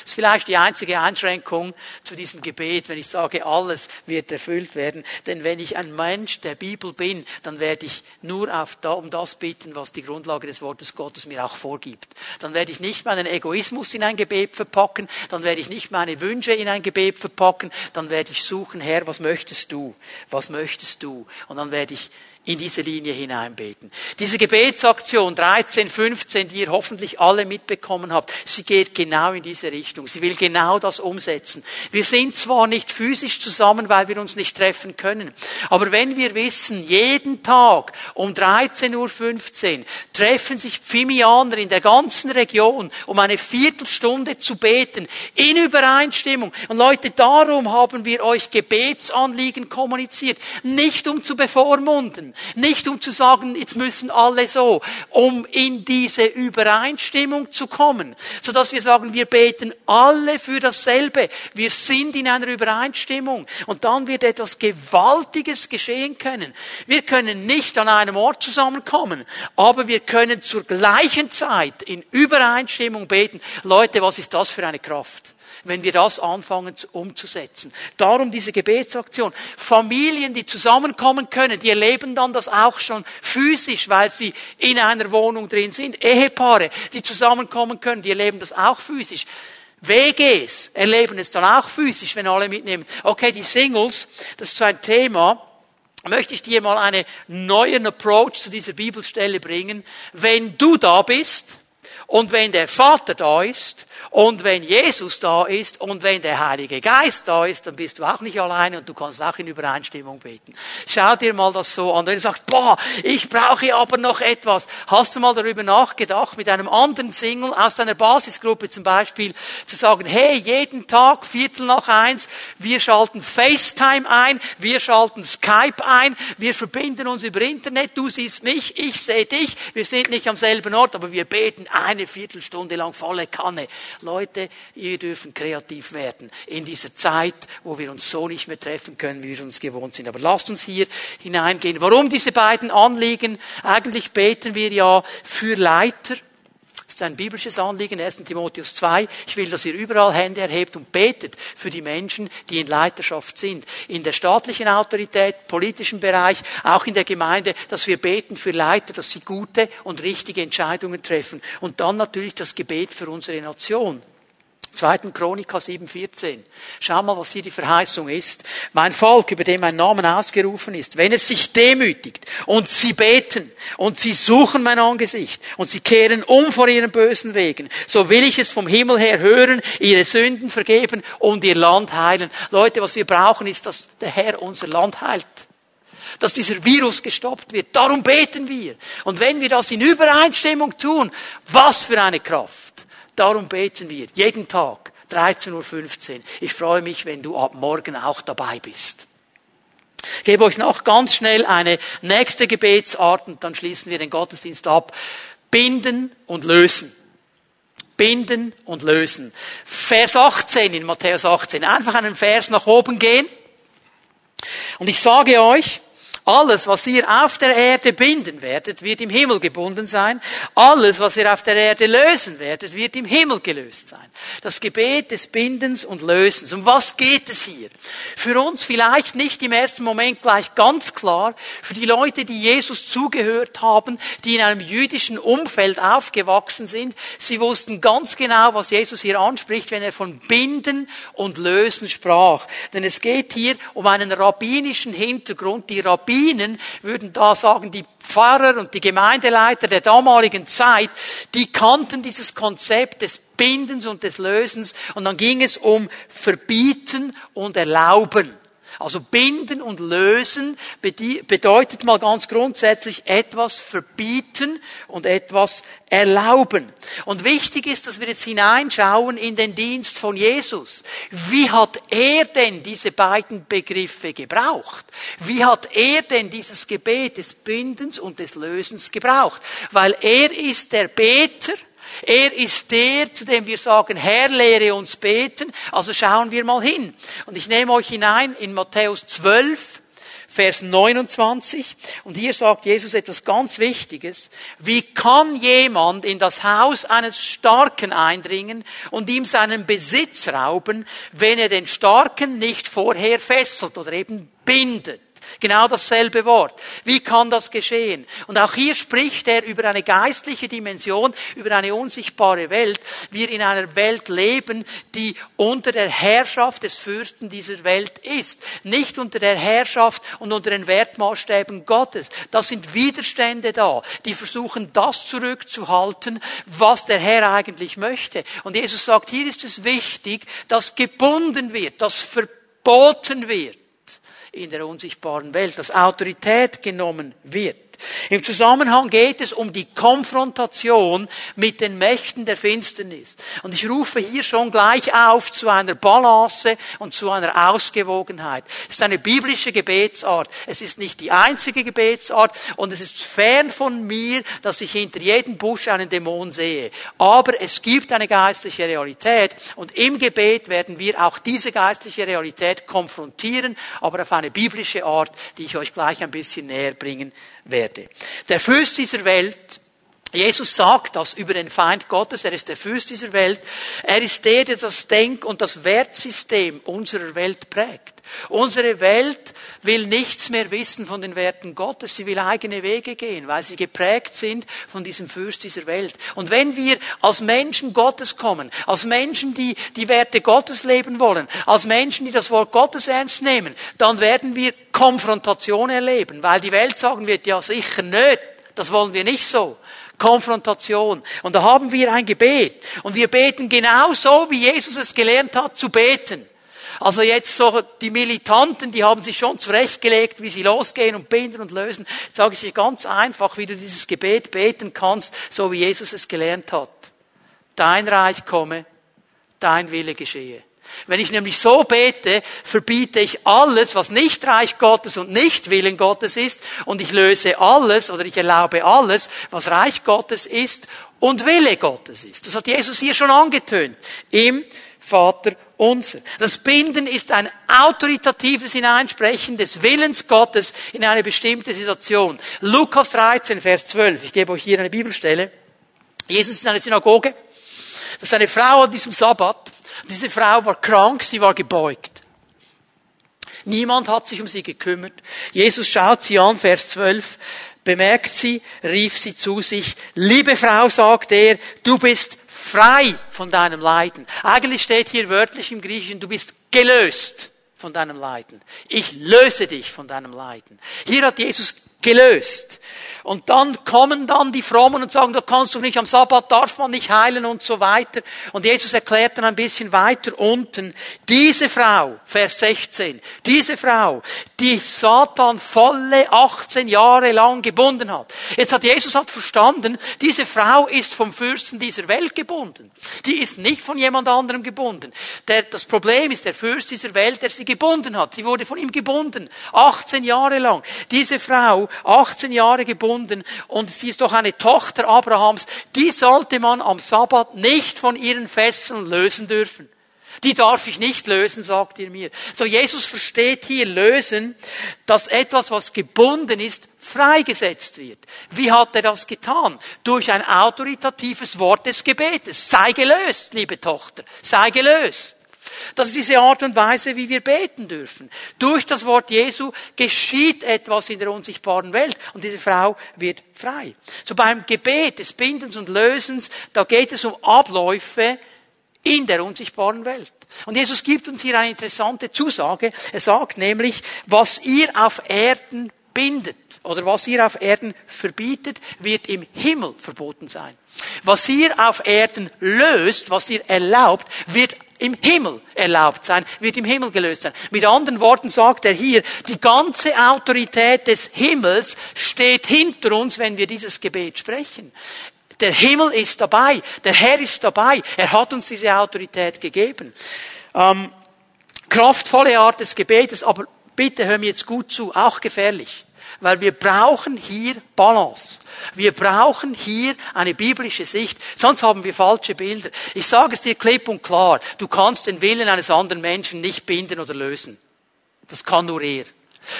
A: Das ist vielleicht die einzige Einschränkung zu diesem Gebet, wenn ich sage, alles wird erfüllt werden. Denn wenn ich ein Mensch der Bibel bin, dann werde ich nur auf da, um das bitten, was die Grundlage des Wortes Gottes mir auch vorgibt. Dann werde ich nicht meinen Egoismus in ein Gebet verpacken, dann werde ich nicht meine Wünsche in ein Gebet verpacken, dann werde ich suchen, Herr, was möchtest du? Was möchtest du? Und dann werde ich in diese Linie hineinbeten. Diese Gebetsaktion 13, 15, die ihr hoffentlich alle mitbekommen habt, sie geht genau in diese Richtung. Sie will genau das umsetzen. Wir sind zwar nicht physisch zusammen, weil wir uns nicht treffen können, aber wenn wir wissen, jeden Tag um 13.15 Uhr treffen sich Pfimianer in der ganzen Region, um eine Viertelstunde zu beten, in Übereinstimmung. Und Leute, darum haben wir euch Gebetsanliegen kommuniziert, nicht um zu bevormunden, nicht um zu sagen, jetzt müssen alle so, um in diese Übereinstimmung zu kommen, so dass wir sagen, wir beten alle für dasselbe. Wir sind in einer Übereinstimmung und dann wird etwas Gewaltiges geschehen können. Wir können nicht an einem Ort zusammenkommen, aber wir können zur gleichen Zeit in Übereinstimmung beten. Leute, was ist das für eine Kraft? Wenn wir das anfangen umzusetzen. Darum diese Gebetsaktion. Familien, die zusammenkommen können, die erleben dann das auch schon physisch, weil sie in einer Wohnung drin sind. Ehepaare, die zusammenkommen können, die erleben das auch physisch. WGs erleben es dann auch physisch, wenn alle mitnehmen. Okay, die Singles, das ist so ein Thema, möchte ich dir mal einen neuen Approach zu dieser Bibelstelle bringen. Wenn du da bist und wenn der Vater da ist und wenn Jesus da ist und wenn der Heilige Geist da ist, dann bist du auch nicht alleine und du kannst auch in Übereinstimmung beten. Schau dir mal das so an. Wenn du sagst, boah, ich brauche aber noch etwas. Hast du mal darüber nachgedacht, mit einem anderen Single aus deiner Basisgruppe zum Beispiel zu sagen, hey, jeden Tag, Viertel nach eins, wir schalten FaceTime ein, wir schalten Skype ein, wir verbinden uns über Internet, du siehst mich, ich sehe dich, wir sind nicht am selben Ort, aber wir beten eine Viertelstunde lang volle Kanne. Leute, ihr dürfen kreativ werden in dieser Zeit, wo wir uns so nicht mehr treffen können, wie wir uns gewohnt sind. Aber lasst uns hier hineingehen. Warum diese beiden Anliegen? Eigentlich beten wir ja für Leiter. Ist ein biblisches Anliegen, 1. Timotheus 2. Ich will, dass ihr überall Hände erhebt und betet für die Menschen, die in Leiterschaft sind. In der staatlichen Autorität, politischen Bereich, auch in der Gemeinde, dass wir beten für Leiter, dass sie gute und richtige Entscheidungen treffen. Und dann natürlich das Gebet für unsere Nation. 2. Chronika 7,14. Schau mal, was hier die Verheißung ist. Mein Volk, über dem mein Name ausgerufen ist, wenn es sich demütigt und sie beten und sie suchen mein Angesicht und sie kehren um vor ihren bösen Wegen, so will ich es vom Himmel her hören, ihre Sünden vergeben und ihr Land heilen. Leute, was wir brauchen, ist, dass der Herr unser Land heilt dass dieser Virus gestoppt wird. Darum beten wir. Und wenn wir das in Übereinstimmung tun, was für eine Kraft. Darum beten wir jeden Tag, 13.15 Uhr. Ich freue mich, wenn du ab morgen auch dabei bist. Ich gebe euch noch ganz schnell eine nächste Gebetsart und dann schließen wir den Gottesdienst ab. Binden und lösen. Binden und lösen. Vers 18 in Matthäus 18. Einfach einen Vers nach oben gehen. Und ich sage euch, alles, was ihr auf der Erde binden werdet, wird im Himmel gebunden sein. Alles, was ihr auf der Erde lösen werdet, wird im Himmel gelöst sein. Das Gebet des Bindens und Lösens. Um was geht es hier? Für uns vielleicht nicht im ersten Moment gleich ganz klar. Für die Leute, die Jesus zugehört haben, die in einem jüdischen Umfeld aufgewachsen sind, sie wussten ganz genau, was Jesus hier anspricht, wenn er von Binden und Lösen sprach. Denn es geht hier um einen rabbinischen Hintergrund. Die Rabbinen Rabbinen würden da sagen, die Pfarrer und die Gemeindeleiter der damaligen Zeit, die kannten dieses Konzept des Bindens und des Lösens und dann ging es um Verbieten und Erlauben. Also binden und lösen bedeutet mal ganz grundsätzlich etwas verbieten und etwas erlauben. Und wichtig ist, dass wir jetzt hineinschauen in den Dienst von Jesus. Wie hat er denn diese beiden Begriffe gebraucht? Wie hat er denn dieses Gebet des Bindens und des Lösens gebraucht? Weil er ist der Beter, er ist der, zu dem wir sagen, Herr, lehre uns beten. Also schauen wir mal hin. Und ich nehme euch hinein in Matthäus 12, Vers 29. Und hier sagt Jesus etwas ganz Wichtiges. Wie kann jemand in das Haus eines Starken eindringen und ihm seinen Besitz rauben, wenn er den Starken nicht vorher fesselt oder eben bindet? Genau dasselbe Wort. Wie kann das geschehen? Und auch hier spricht er über eine geistliche Dimension, über eine unsichtbare Welt. Wir in einer Welt leben, die unter der Herrschaft des Fürsten dieser Welt ist. Nicht unter der Herrschaft und unter den Wertmaßstäben Gottes. Da sind Widerstände da, die versuchen, das zurückzuhalten, was der Herr eigentlich möchte. Und Jesus sagt, hier ist es wichtig, dass gebunden wird, dass verboten wird in der unsichtbaren Welt, dass Autorität genommen wird. Im Zusammenhang geht es um die Konfrontation mit den Mächten der Finsternis. Und ich rufe hier schon gleich auf zu einer Balance und zu einer Ausgewogenheit. Es ist eine biblische Gebetsart. Es ist nicht die einzige Gebetsart und es ist fern von mir, dass ich hinter jedem Busch einen Dämon sehe. Aber es gibt eine geistliche Realität und im Gebet werden wir auch diese geistliche Realität konfrontieren, aber auf eine biblische Art, die ich euch gleich ein bisschen näher bringen werde. Der Fürst dieser Welt, Jesus sagt das über den Feind Gottes, er ist der Fürst dieser Welt, er ist der, der das Denk- und das Wertsystem unserer Welt prägt. Unsere Welt will nichts mehr wissen von den Werten Gottes, sie will eigene Wege gehen, weil sie geprägt sind von diesem Fürst dieser Welt. Und wenn wir als Menschen Gottes kommen, als Menschen, die die Werte Gottes leben wollen, als Menschen, die das Wort Gottes ernst nehmen, dann werden wir Konfrontation erleben, weil die Welt sagen wird, ja sicher nicht, das wollen wir nicht so. Konfrontation. Und da haben wir ein Gebet. Und wir beten genau so, wie Jesus es gelernt hat zu beten. Also jetzt so die Militanten, die haben sich schon zurechtgelegt, wie sie losgehen und binden und lösen. Jetzt sage ich dir ganz einfach, wie du dieses Gebet beten kannst, so wie Jesus es gelernt hat. Dein Reich komme, dein Wille geschehe. Wenn ich nämlich so bete, verbiete ich alles, was nicht Reich Gottes und nicht Willen Gottes ist, und ich löse alles oder ich erlaube alles, was Reich Gottes ist und Wille Gottes ist. Das hat Jesus hier schon angetönt. Im Vater unser. Das Binden ist ein autoritatives Hineinsprechen des Willens Gottes in eine bestimmte Situation. Lukas 13, Vers 12. Ich gebe euch hier eine Bibelstelle. Jesus ist in einer Synagoge. Das ist eine Frau an diesem Sabbat. Diese Frau war krank, sie war gebeugt. Niemand hat sich um sie gekümmert. Jesus schaut sie an, Vers 12, bemerkt sie, rief sie zu sich, liebe Frau, sagt er, du bist frei von deinem Leiden. Eigentlich steht hier wörtlich im Griechischen, du bist gelöst von deinem Leiden. Ich löse dich von deinem Leiden. Hier hat Jesus gelöst. Und dann kommen dann die Frommen und sagen, da kannst du nicht, am Sabbat darf man nicht heilen und so weiter. Und Jesus erklärt dann ein bisschen weiter unten, diese Frau, Vers 16, diese Frau, die Satan volle 18 Jahre lang gebunden hat. Jetzt hat Jesus hat verstanden, diese Frau ist vom Fürsten dieser Welt gebunden. Die ist nicht von jemand anderem gebunden. Der, das Problem ist der Fürst dieser Welt, der sie gebunden hat. Sie wurde von ihm gebunden. 18 Jahre lang. Diese Frau 18 Jahre gebunden und sie ist doch eine Tochter Abrahams, die sollte man am Sabbat nicht von ihren Fesseln lösen dürfen. Die darf ich nicht lösen, sagt ihr mir. So Jesus versteht hier lösen, dass etwas, was gebunden ist, freigesetzt wird. Wie hat er das getan? Durch ein autoritatives Wort des Gebetes. Sei gelöst, liebe Tochter. Sei gelöst. Das ist diese Art und Weise, wie wir beten dürfen. Durch das Wort Jesu geschieht etwas in der unsichtbaren Welt und diese Frau wird frei. So beim Gebet des Bindens und Lösens, da geht es um Abläufe in der unsichtbaren Welt. Und Jesus gibt uns hier eine interessante Zusage. Er sagt nämlich, was ihr auf Erden bindet oder was ihr auf Erden verbietet, wird im Himmel verboten sein. Was ihr auf Erden löst, was ihr erlaubt, wird im Himmel erlaubt sein, wird im Himmel gelöst sein. Mit anderen Worten sagt er hier, die ganze Autorität des Himmels steht hinter uns, wenn wir dieses Gebet sprechen. Der Himmel ist dabei, der Herr ist dabei, er hat uns diese Autorität gegeben. Ähm, kraftvolle Art des Gebetes, aber bitte hör mir jetzt gut zu, auch gefährlich weil wir brauchen hier Balance. Wir brauchen hier eine biblische Sicht, sonst haben wir falsche Bilder. Ich sage es dir klipp und klar, du kannst den Willen eines anderen Menschen nicht binden oder lösen. Das kann nur er.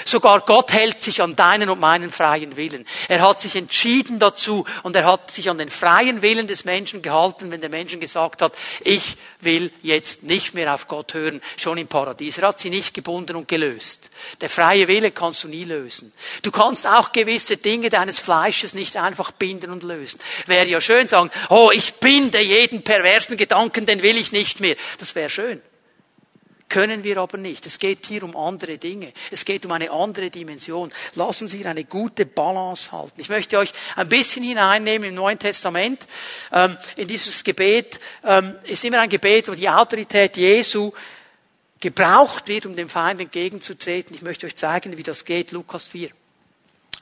A: Sogar Gott hält sich an deinen und meinen freien Willen. Er hat sich entschieden dazu und er hat sich an den freien Willen des Menschen gehalten, wenn der Mensch gesagt hat, ich will jetzt nicht mehr auf Gott hören, schon im Paradies. Er hat sie nicht gebunden und gelöst. Der freie Wille kannst du nie lösen. Du kannst auch gewisse Dinge deines Fleisches nicht einfach binden und lösen. Wäre ja schön sagen, oh, ich binde jeden perversen Gedanken, den will ich nicht mehr. Das wäre schön. Können wir aber nicht. Es geht hier um andere Dinge. Es geht um eine andere Dimension. Lassen Sie eine gute Balance halten. Ich möchte euch ein bisschen hineinnehmen im Neuen Testament. Ähm, in dieses Gebet ähm, ist immer ein Gebet, wo die Autorität Jesu gebraucht wird, um dem Feind entgegenzutreten. Ich möchte euch zeigen, wie das geht. Lukas 4.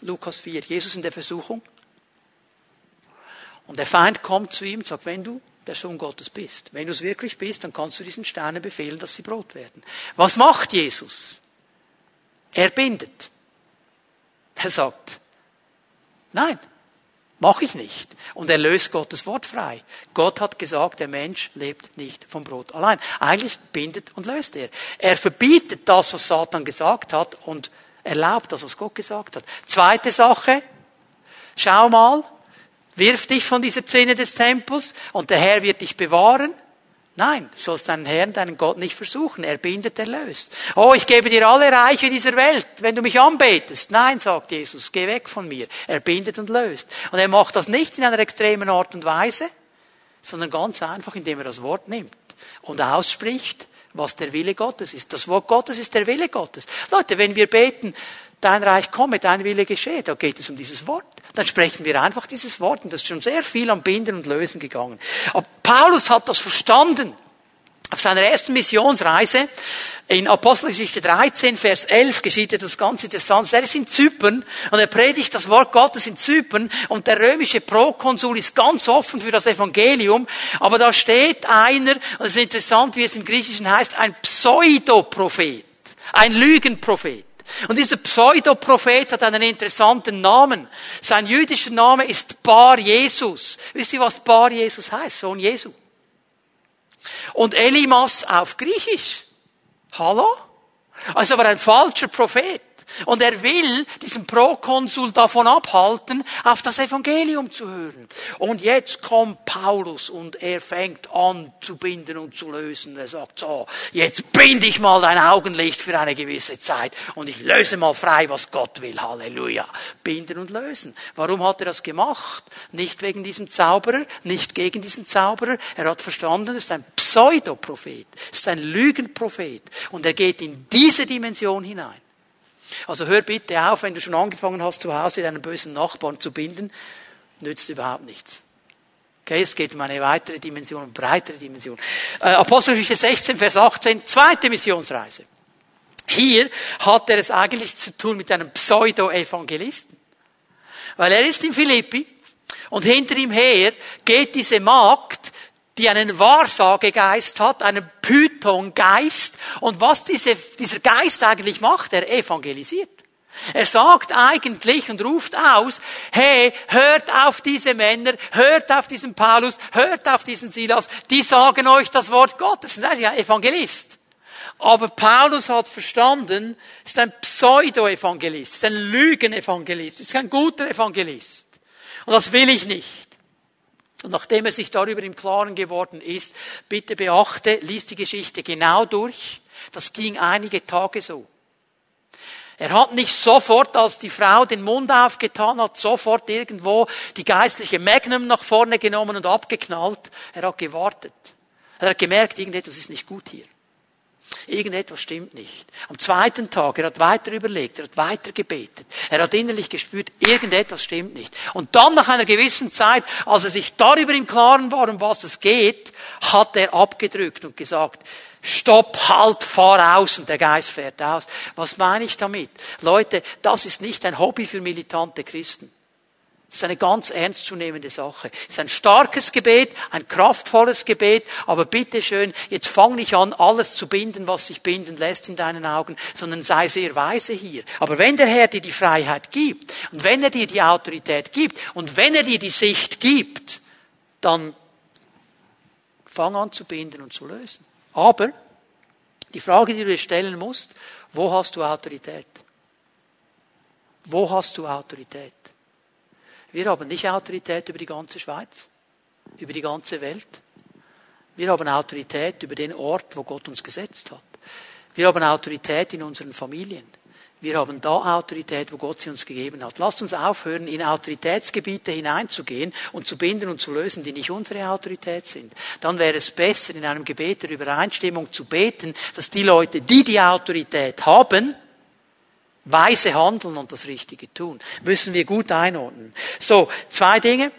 A: Lukas 4. Jesus in der Versuchung. Und der Feind kommt zu ihm und sagt, wenn du der Sohn Gottes bist. Wenn du es wirklich bist, dann kannst du diesen Sternen befehlen, dass sie Brot werden. Was macht Jesus? Er bindet. Er sagt, nein, mache ich nicht. Und er löst Gottes Wort frei. Gott hat gesagt, der Mensch lebt nicht vom Brot allein. Eigentlich bindet und löst er. Er verbietet das, was Satan gesagt hat und erlaubt das, was Gott gesagt hat. Zweite Sache, schau mal, Wirf dich von dieser Szene des Tempels und der Herr wird dich bewahren. Nein, du sollst deinen Herrn, deinen Gott nicht versuchen. Er bindet, er löst. Oh, ich gebe dir alle Reiche dieser Welt, wenn du mich anbetest. Nein, sagt Jesus, geh weg von mir. Er bindet und löst. Und er macht das nicht in einer extremen Art und Weise, sondern ganz einfach, indem er das Wort nimmt und ausspricht, was der Wille Gottes ist. Das Wort Gottes ist der Wille Gottes. Leute, wenn wir beten, dein Reich komme, dein Wille geschehe, da geht es um dieses Wort dann sprechen wir einfach dieses Wort. Und das ist schon sehr viel am Binden und Lösen gegangen. Aber Paulus hat das verstanden. Auf seiner ersten Missionsreise in Apostelgeschichte 13, Vers 11 geschieht etwas ganz Interessantes. Er ist in Zypern und er predigt das Wort Gottes in Zypern und der römische Prokonsul ist ganz offen für das Evangelium. Aber da steht einer, und es ist interessant, wie es im Griechischen heißt, ein Pseudoprophet, ein Lügenprophet. Und dieser Pseudoprophet hat einen interessanten Namen. Sein jüdischer Name ist Bar Jesus. Wisst ihr, was Bar Jesus heißt? Sohn Jesu. Und Elimas auf Griechisch. Hallo? Also aber ein falscher Prophet. Und er will diesen Prokonsul davon abhalten, auf das Evangelium zu hören. Und jetzt kommt Paulus und er fängt an zu binden und zu lösen. Er sagt so, jetzt binde ich mal dein Augenlicht für eine gewisse Zeit und ich löse mal frei, was Gott will. Halleluja. Binden und lösen. Warum hat er das gemacht? Nicht wegen diesem Zauberer, nicht gegen diesen Zauberer. Er hat verstanden, es ist ein Pseudoprophet, es ist ein Lügenprophet und er geht in diese Dimension hinein. Also hör bitte auf, wenn du schon angefangen hast, zu Hause deinen bösen Nachbarn zu binden, nützt überhaupt nichts. Okay, es geht um eine weitere Dimension, eine breitere Dimension. Äh, Apostelgeschichte 16, Vers 18, zweite Missionsreise. Hier hat er es eigentlich zu tun mit einem Pseudo-Evangelisten. Weil er ist in Philippi und hinter ihm her geht diese Magd, die einen Wahrsagegeist hat, einen Python-Geist. Und was diese, dieser Geist eigentlich macht, er evangelisiert. Er sagt eigentlich und ruft aus, hey, hört auf diese Männer, hört auf diesen Paulus, hört auf diesen Silas, die sagen euch das Wort Gottes. Das ist ja Evangelist. Aber Paulus hat verstanden, ist ein Pseudo-Evangelist, ist ein Lügen-Evangelist, ist kein guter Evangelist. Und das will ich nicht. Und nachdem er sich darüber im Klaren geworden ist, bitte beachte, liest die Geschichte genau durch. Das ging einige Tage so. Er hat nicht sofort, als die Frau den Mund aufgetan hat, sofort irgendwo die geistliche Magnum nach vorne genommen und abgeknallt. Er hat gewartet. Er hat gemerkt, irgendetwas ist nicht gut hier. Irgendetwas stimmt nicht. Am zweiten Tag, er hat weiter überlegt, er hat weiter gebetet. Er hat innerlich gespürt, irgendetwas stimmt nicht. Und dann nach einer gewissen Zeit, als er sich darüber im Klaren war, um was es geht, hat er abgedrückt und gesagt, Stopp, halt, fahr aus und der Geist fährt aus. Was meine ich damit? Leute, das ist nicht ein Hobby für militante Christen. Das ist eine ganz ernstzunehmende Sache. Es ist ein starkes Gebet, ein kraftvolles Gebet, aber bitteschön, jetzt fang nicht an, alles zu binden, was sich binden lässt in deinen Augen, sondern sei sehr weise hier. Aber wenn der Herr dir die Freiheit gibt und wenn er dir die Autorität gibt und wenn er dir die Sicht gibt, dann fang an zu binden und zu lösen. Aber die Frage, die du dir stellen musst, wo hast du Autorität? Wo hast du Autorität? Wir haben nicht Autorität über die ganze Schweiz, über die ganze Welt. Wir haben Autorität über den Ort, wo Gott uns gesetzt hat. Wir haben Autorität in unseren Familien. Wir haben da Autorität, wo Gott sie uns gegeben hat. Lasst uns aufhören, in Autoritätsgebiete hineinzugehen und zu binden und zu lösen, die nicht unsere Autorität sind. Dann wäre es besser, in einem Gebet der Übereinstimmung zu beten, dass die Leute, die die Autorität haben, weise handeln und das Richtige tun. Müssen wir gut einordnen. So, zwei Dinge.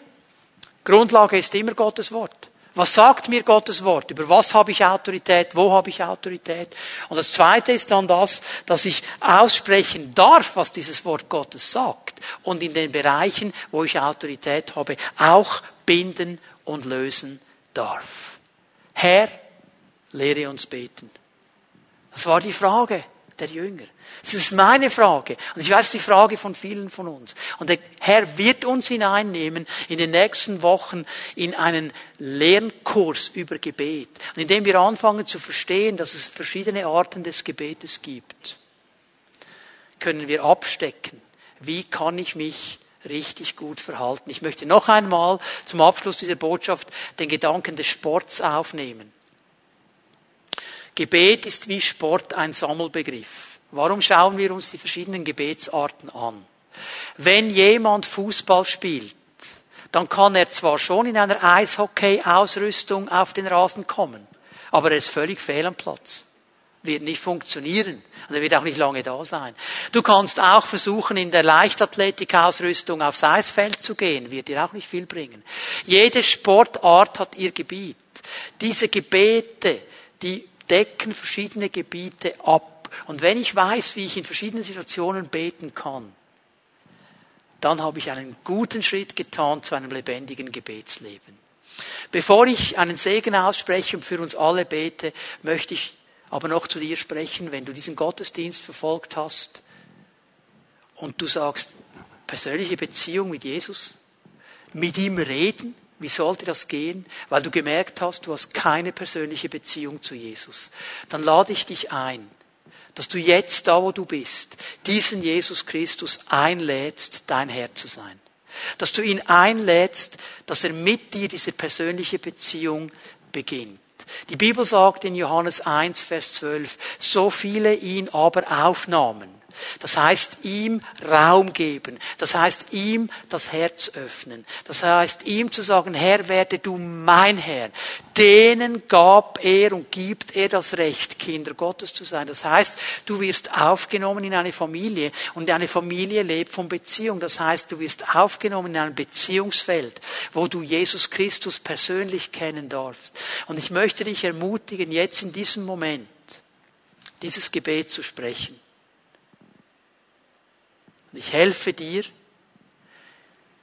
A: Grundlage ist immer Gottes Wort. Was sagt mir Gottes Wort? Über was habe ich Autorität? Wo habe ich Autorität? Und das Zweite ist dann das, dass ich aussprechen darf, was dieses Wort Gottes sagt. Und in den Bereichen, wo ich Autorität habe, auch binden und lösen darf. Herr, lehre uns beten. Das war die Frage der Jünger. Das ist meine Frage. Und ich weiß, die Frage von vielen von uns. Und der Herr wird uns hineinnehmen in den nächsten Wochen in einen Lernkurs über Gebet. Und indem wir anfangen zu verstehen, dass es verschiedene Arten des Gebetes gibt, können wir abstecken. Wie kann ich mich richtig gut verhalten? Ich möchte noch einmal zum Abschluss dieser Botschaft den Gedanken des Sports aufnehmen. Gebet ist wie Sport ein Sammelbegriff. Warum schauen wir uns die verschiedenen Gebetsarten an? Wenn jemand Fußball spielt, dann kann er zwar schon in einer Eishockey-Ausrüstung auf den Rasen kommen, aber er ist völlig fehl am Platz. Wird nicht funktionieren. Und er wird auch nicht lange da sein. Du kannst auch versuchen, in der Leichtathletik-Ausrüstung aufs Eisfeld zu gehen. Wird dir auch nicht viel bringen. Jede Sportart hat ihr Gebiet. Diese Gebete, die decken verschiedene Gebiete ab. Und wenn ich weiß, wie ich in verschiedenen Situationen beten kann, dann habe ich einen guten Schritt getan zu einem lebendigen Gebetsleben. Bevor ich einen Segen ausspreche und für uns alle bete, möchte ich aber noch zu dir sprechen, wenn du diesen Gottesdienst verfolgt hast und du sagst, persönliche Beziehung mit Jesus, mit ihm reden, wie sollte das gehen? Weil du gemerkt hast, du hast keine persönliche Beziehung zu Jesus. Dann lade ich dich ein, dass du jetzt da, wo du bist, diesen Jesus Christus einlädst, dein Herr zu sein. Dass du ihn einlädst, dass er mit dir diese persönliche Beziehung beginnt. Die Bibel sagt in Johannes 1, Vers 12, so viele ihn aber aufnahmen das heißt, ihm Raum geben. Das heißt, ihm das Herz öffnen. Das heißt, ihm zu sagen, Herr, werde du mein Herr. Denen gab er und gibt er das Recht, Kinder Gottes zu sein. Das heißt, du wirst aufgenommen in eine Familie und eine Familie lebt von Beziehung. Das heißt, du wirst aufgenommen in ein Beziehungsfeld, wo du Jesus Christus persönlich kennen darfst. Und ich möchte dich ermutigen, jetzt in diesem Moment dieses Gebet zu sprechen. Und ich helfe dir,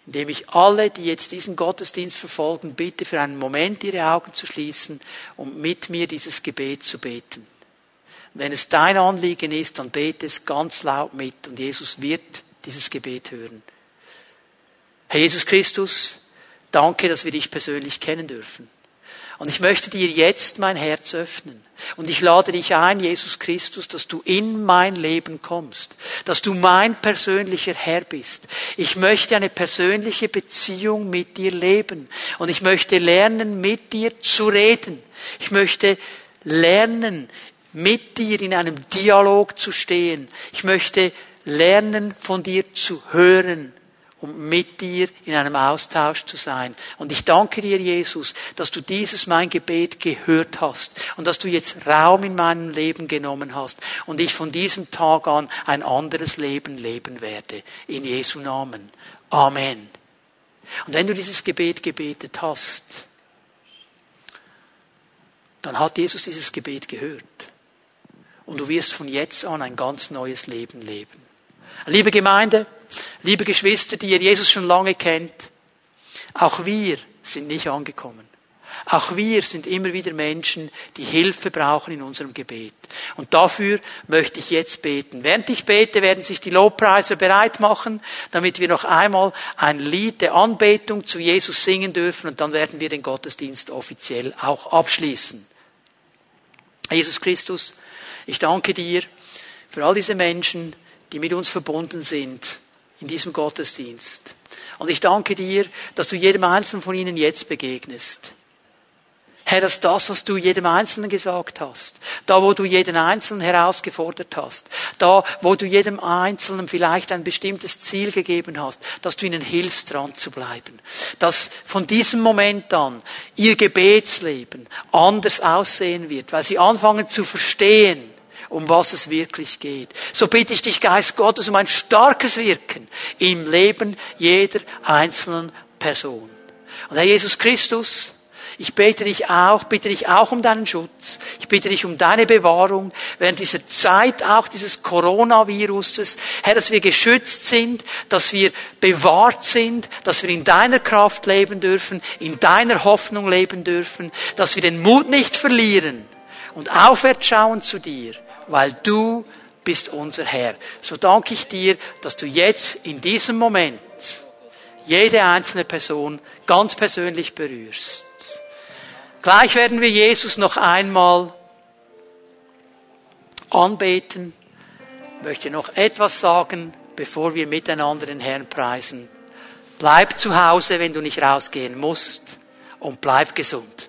A: indem ich alle, die jetzt diesen Gottesdienst verfolgen, bitte für einen Moment ihre Augen zu schließen und mit mir dieses Gebet zu beten. Wenn es dein Anliegen ist, dann bete es ganz laut mit und Jesus wird dieses Gebet hören. Herr Jesus Christus, danke, dass wir dich persönlich kennen dürfen. Und ich möchte dir jetzt mein Herz öffnen. Und ich lade dich ein, Jesus Christus, dass du in mein Leben kommst, dass du mein persönlicher Herr bist. Ich möchte eine persönliche Beziehung mit dir leben. Und ich möchte lernen, mit dir zu reden. Ich möchte lernen, mit dir in einem Dialog zu stehen. Ich möchte lernen, von dir zu hören um mit dir in einem Austausch zu sein. Und ich danke dir, Jesus, dass du dieses mein Gebet gehört hast und dass du jetzt Raum in meinem Leben genommen hast und ich von diesem Tag an ein anderes Leben leben werde. In Jesu Namen. Amen. Und wenn du dieses Gebet gebetet hast, dann hat Jesus dieses Gebet gehört. Und du wirst von jetzt an ein ganz neues Leben leben. Liebe Gemeinde, Liebe Geschwister, die ihr Jesus schon lange kennt, auch wir sind nicht angekommen. Auch wir sind immer wieder Menschen, die Hilfe brauchen in unserem Gebet. Und dafür möchte ich jetzt beten. Während ich bete, werden sich die Lobpreiser bereit machen, damit wir noch einmal ein Lied der Anbetung zu Jesus singen dürfen und dann werden wir den Gottesdienst offiziell auch abschließen. Jesus Christus, ich danke dir für all diese Menschen, die mit uns verbunden sind in diesem Gottesdienst. Und ich danke dir, dass du jedem Einzelnen von ihnen jetzt begegnest. Herr, dass das, was du jedem Einzelnen gesagt hast, da, wo du jeden Einzelnen herausgefordert hast, da, wo du jedem Einzelnen vielleicht ein bestimmtes Ziel gegeben hast, dass du ihnen hilfst, dran zu bleiben. Dass von diesem Moment an ihr Gebetsleben anders aussehen wird, weil sie anfangen zu verstehen, um was es wirklich geht. So bitte ich dich, Geist Gottes, um ein starkes Wirken im Leben jeder einzelnen Person. Und Herr Jesus Christus, ich bete dich auch, bitte dich auch um deinen Schutz. Ich bitte dich um deine Bewahrung während dieser Zeit auch dieses Coronaviruses. Herr, dass wir geschützt sind, dass wir bewahrt sind, dass wir in deiner Kraft leben dürfen, in deiner Hoffnung leben dürfen, dass wir den Mut nicht verlieren und aufwärts schauen zu dir weil du bist unser Herr. So danke ich dir, dass du jetzt in diesem Moment jede einzelne Person ganz persönlich berührst. Gleich werden wir Jesus noch einmal anbeten. Ich möchte noch etwas sagen, bevor wir miteinander den Herrn preisen. Bleib zu Hause, wenn du nicht rausgehen musst und bleib gesund.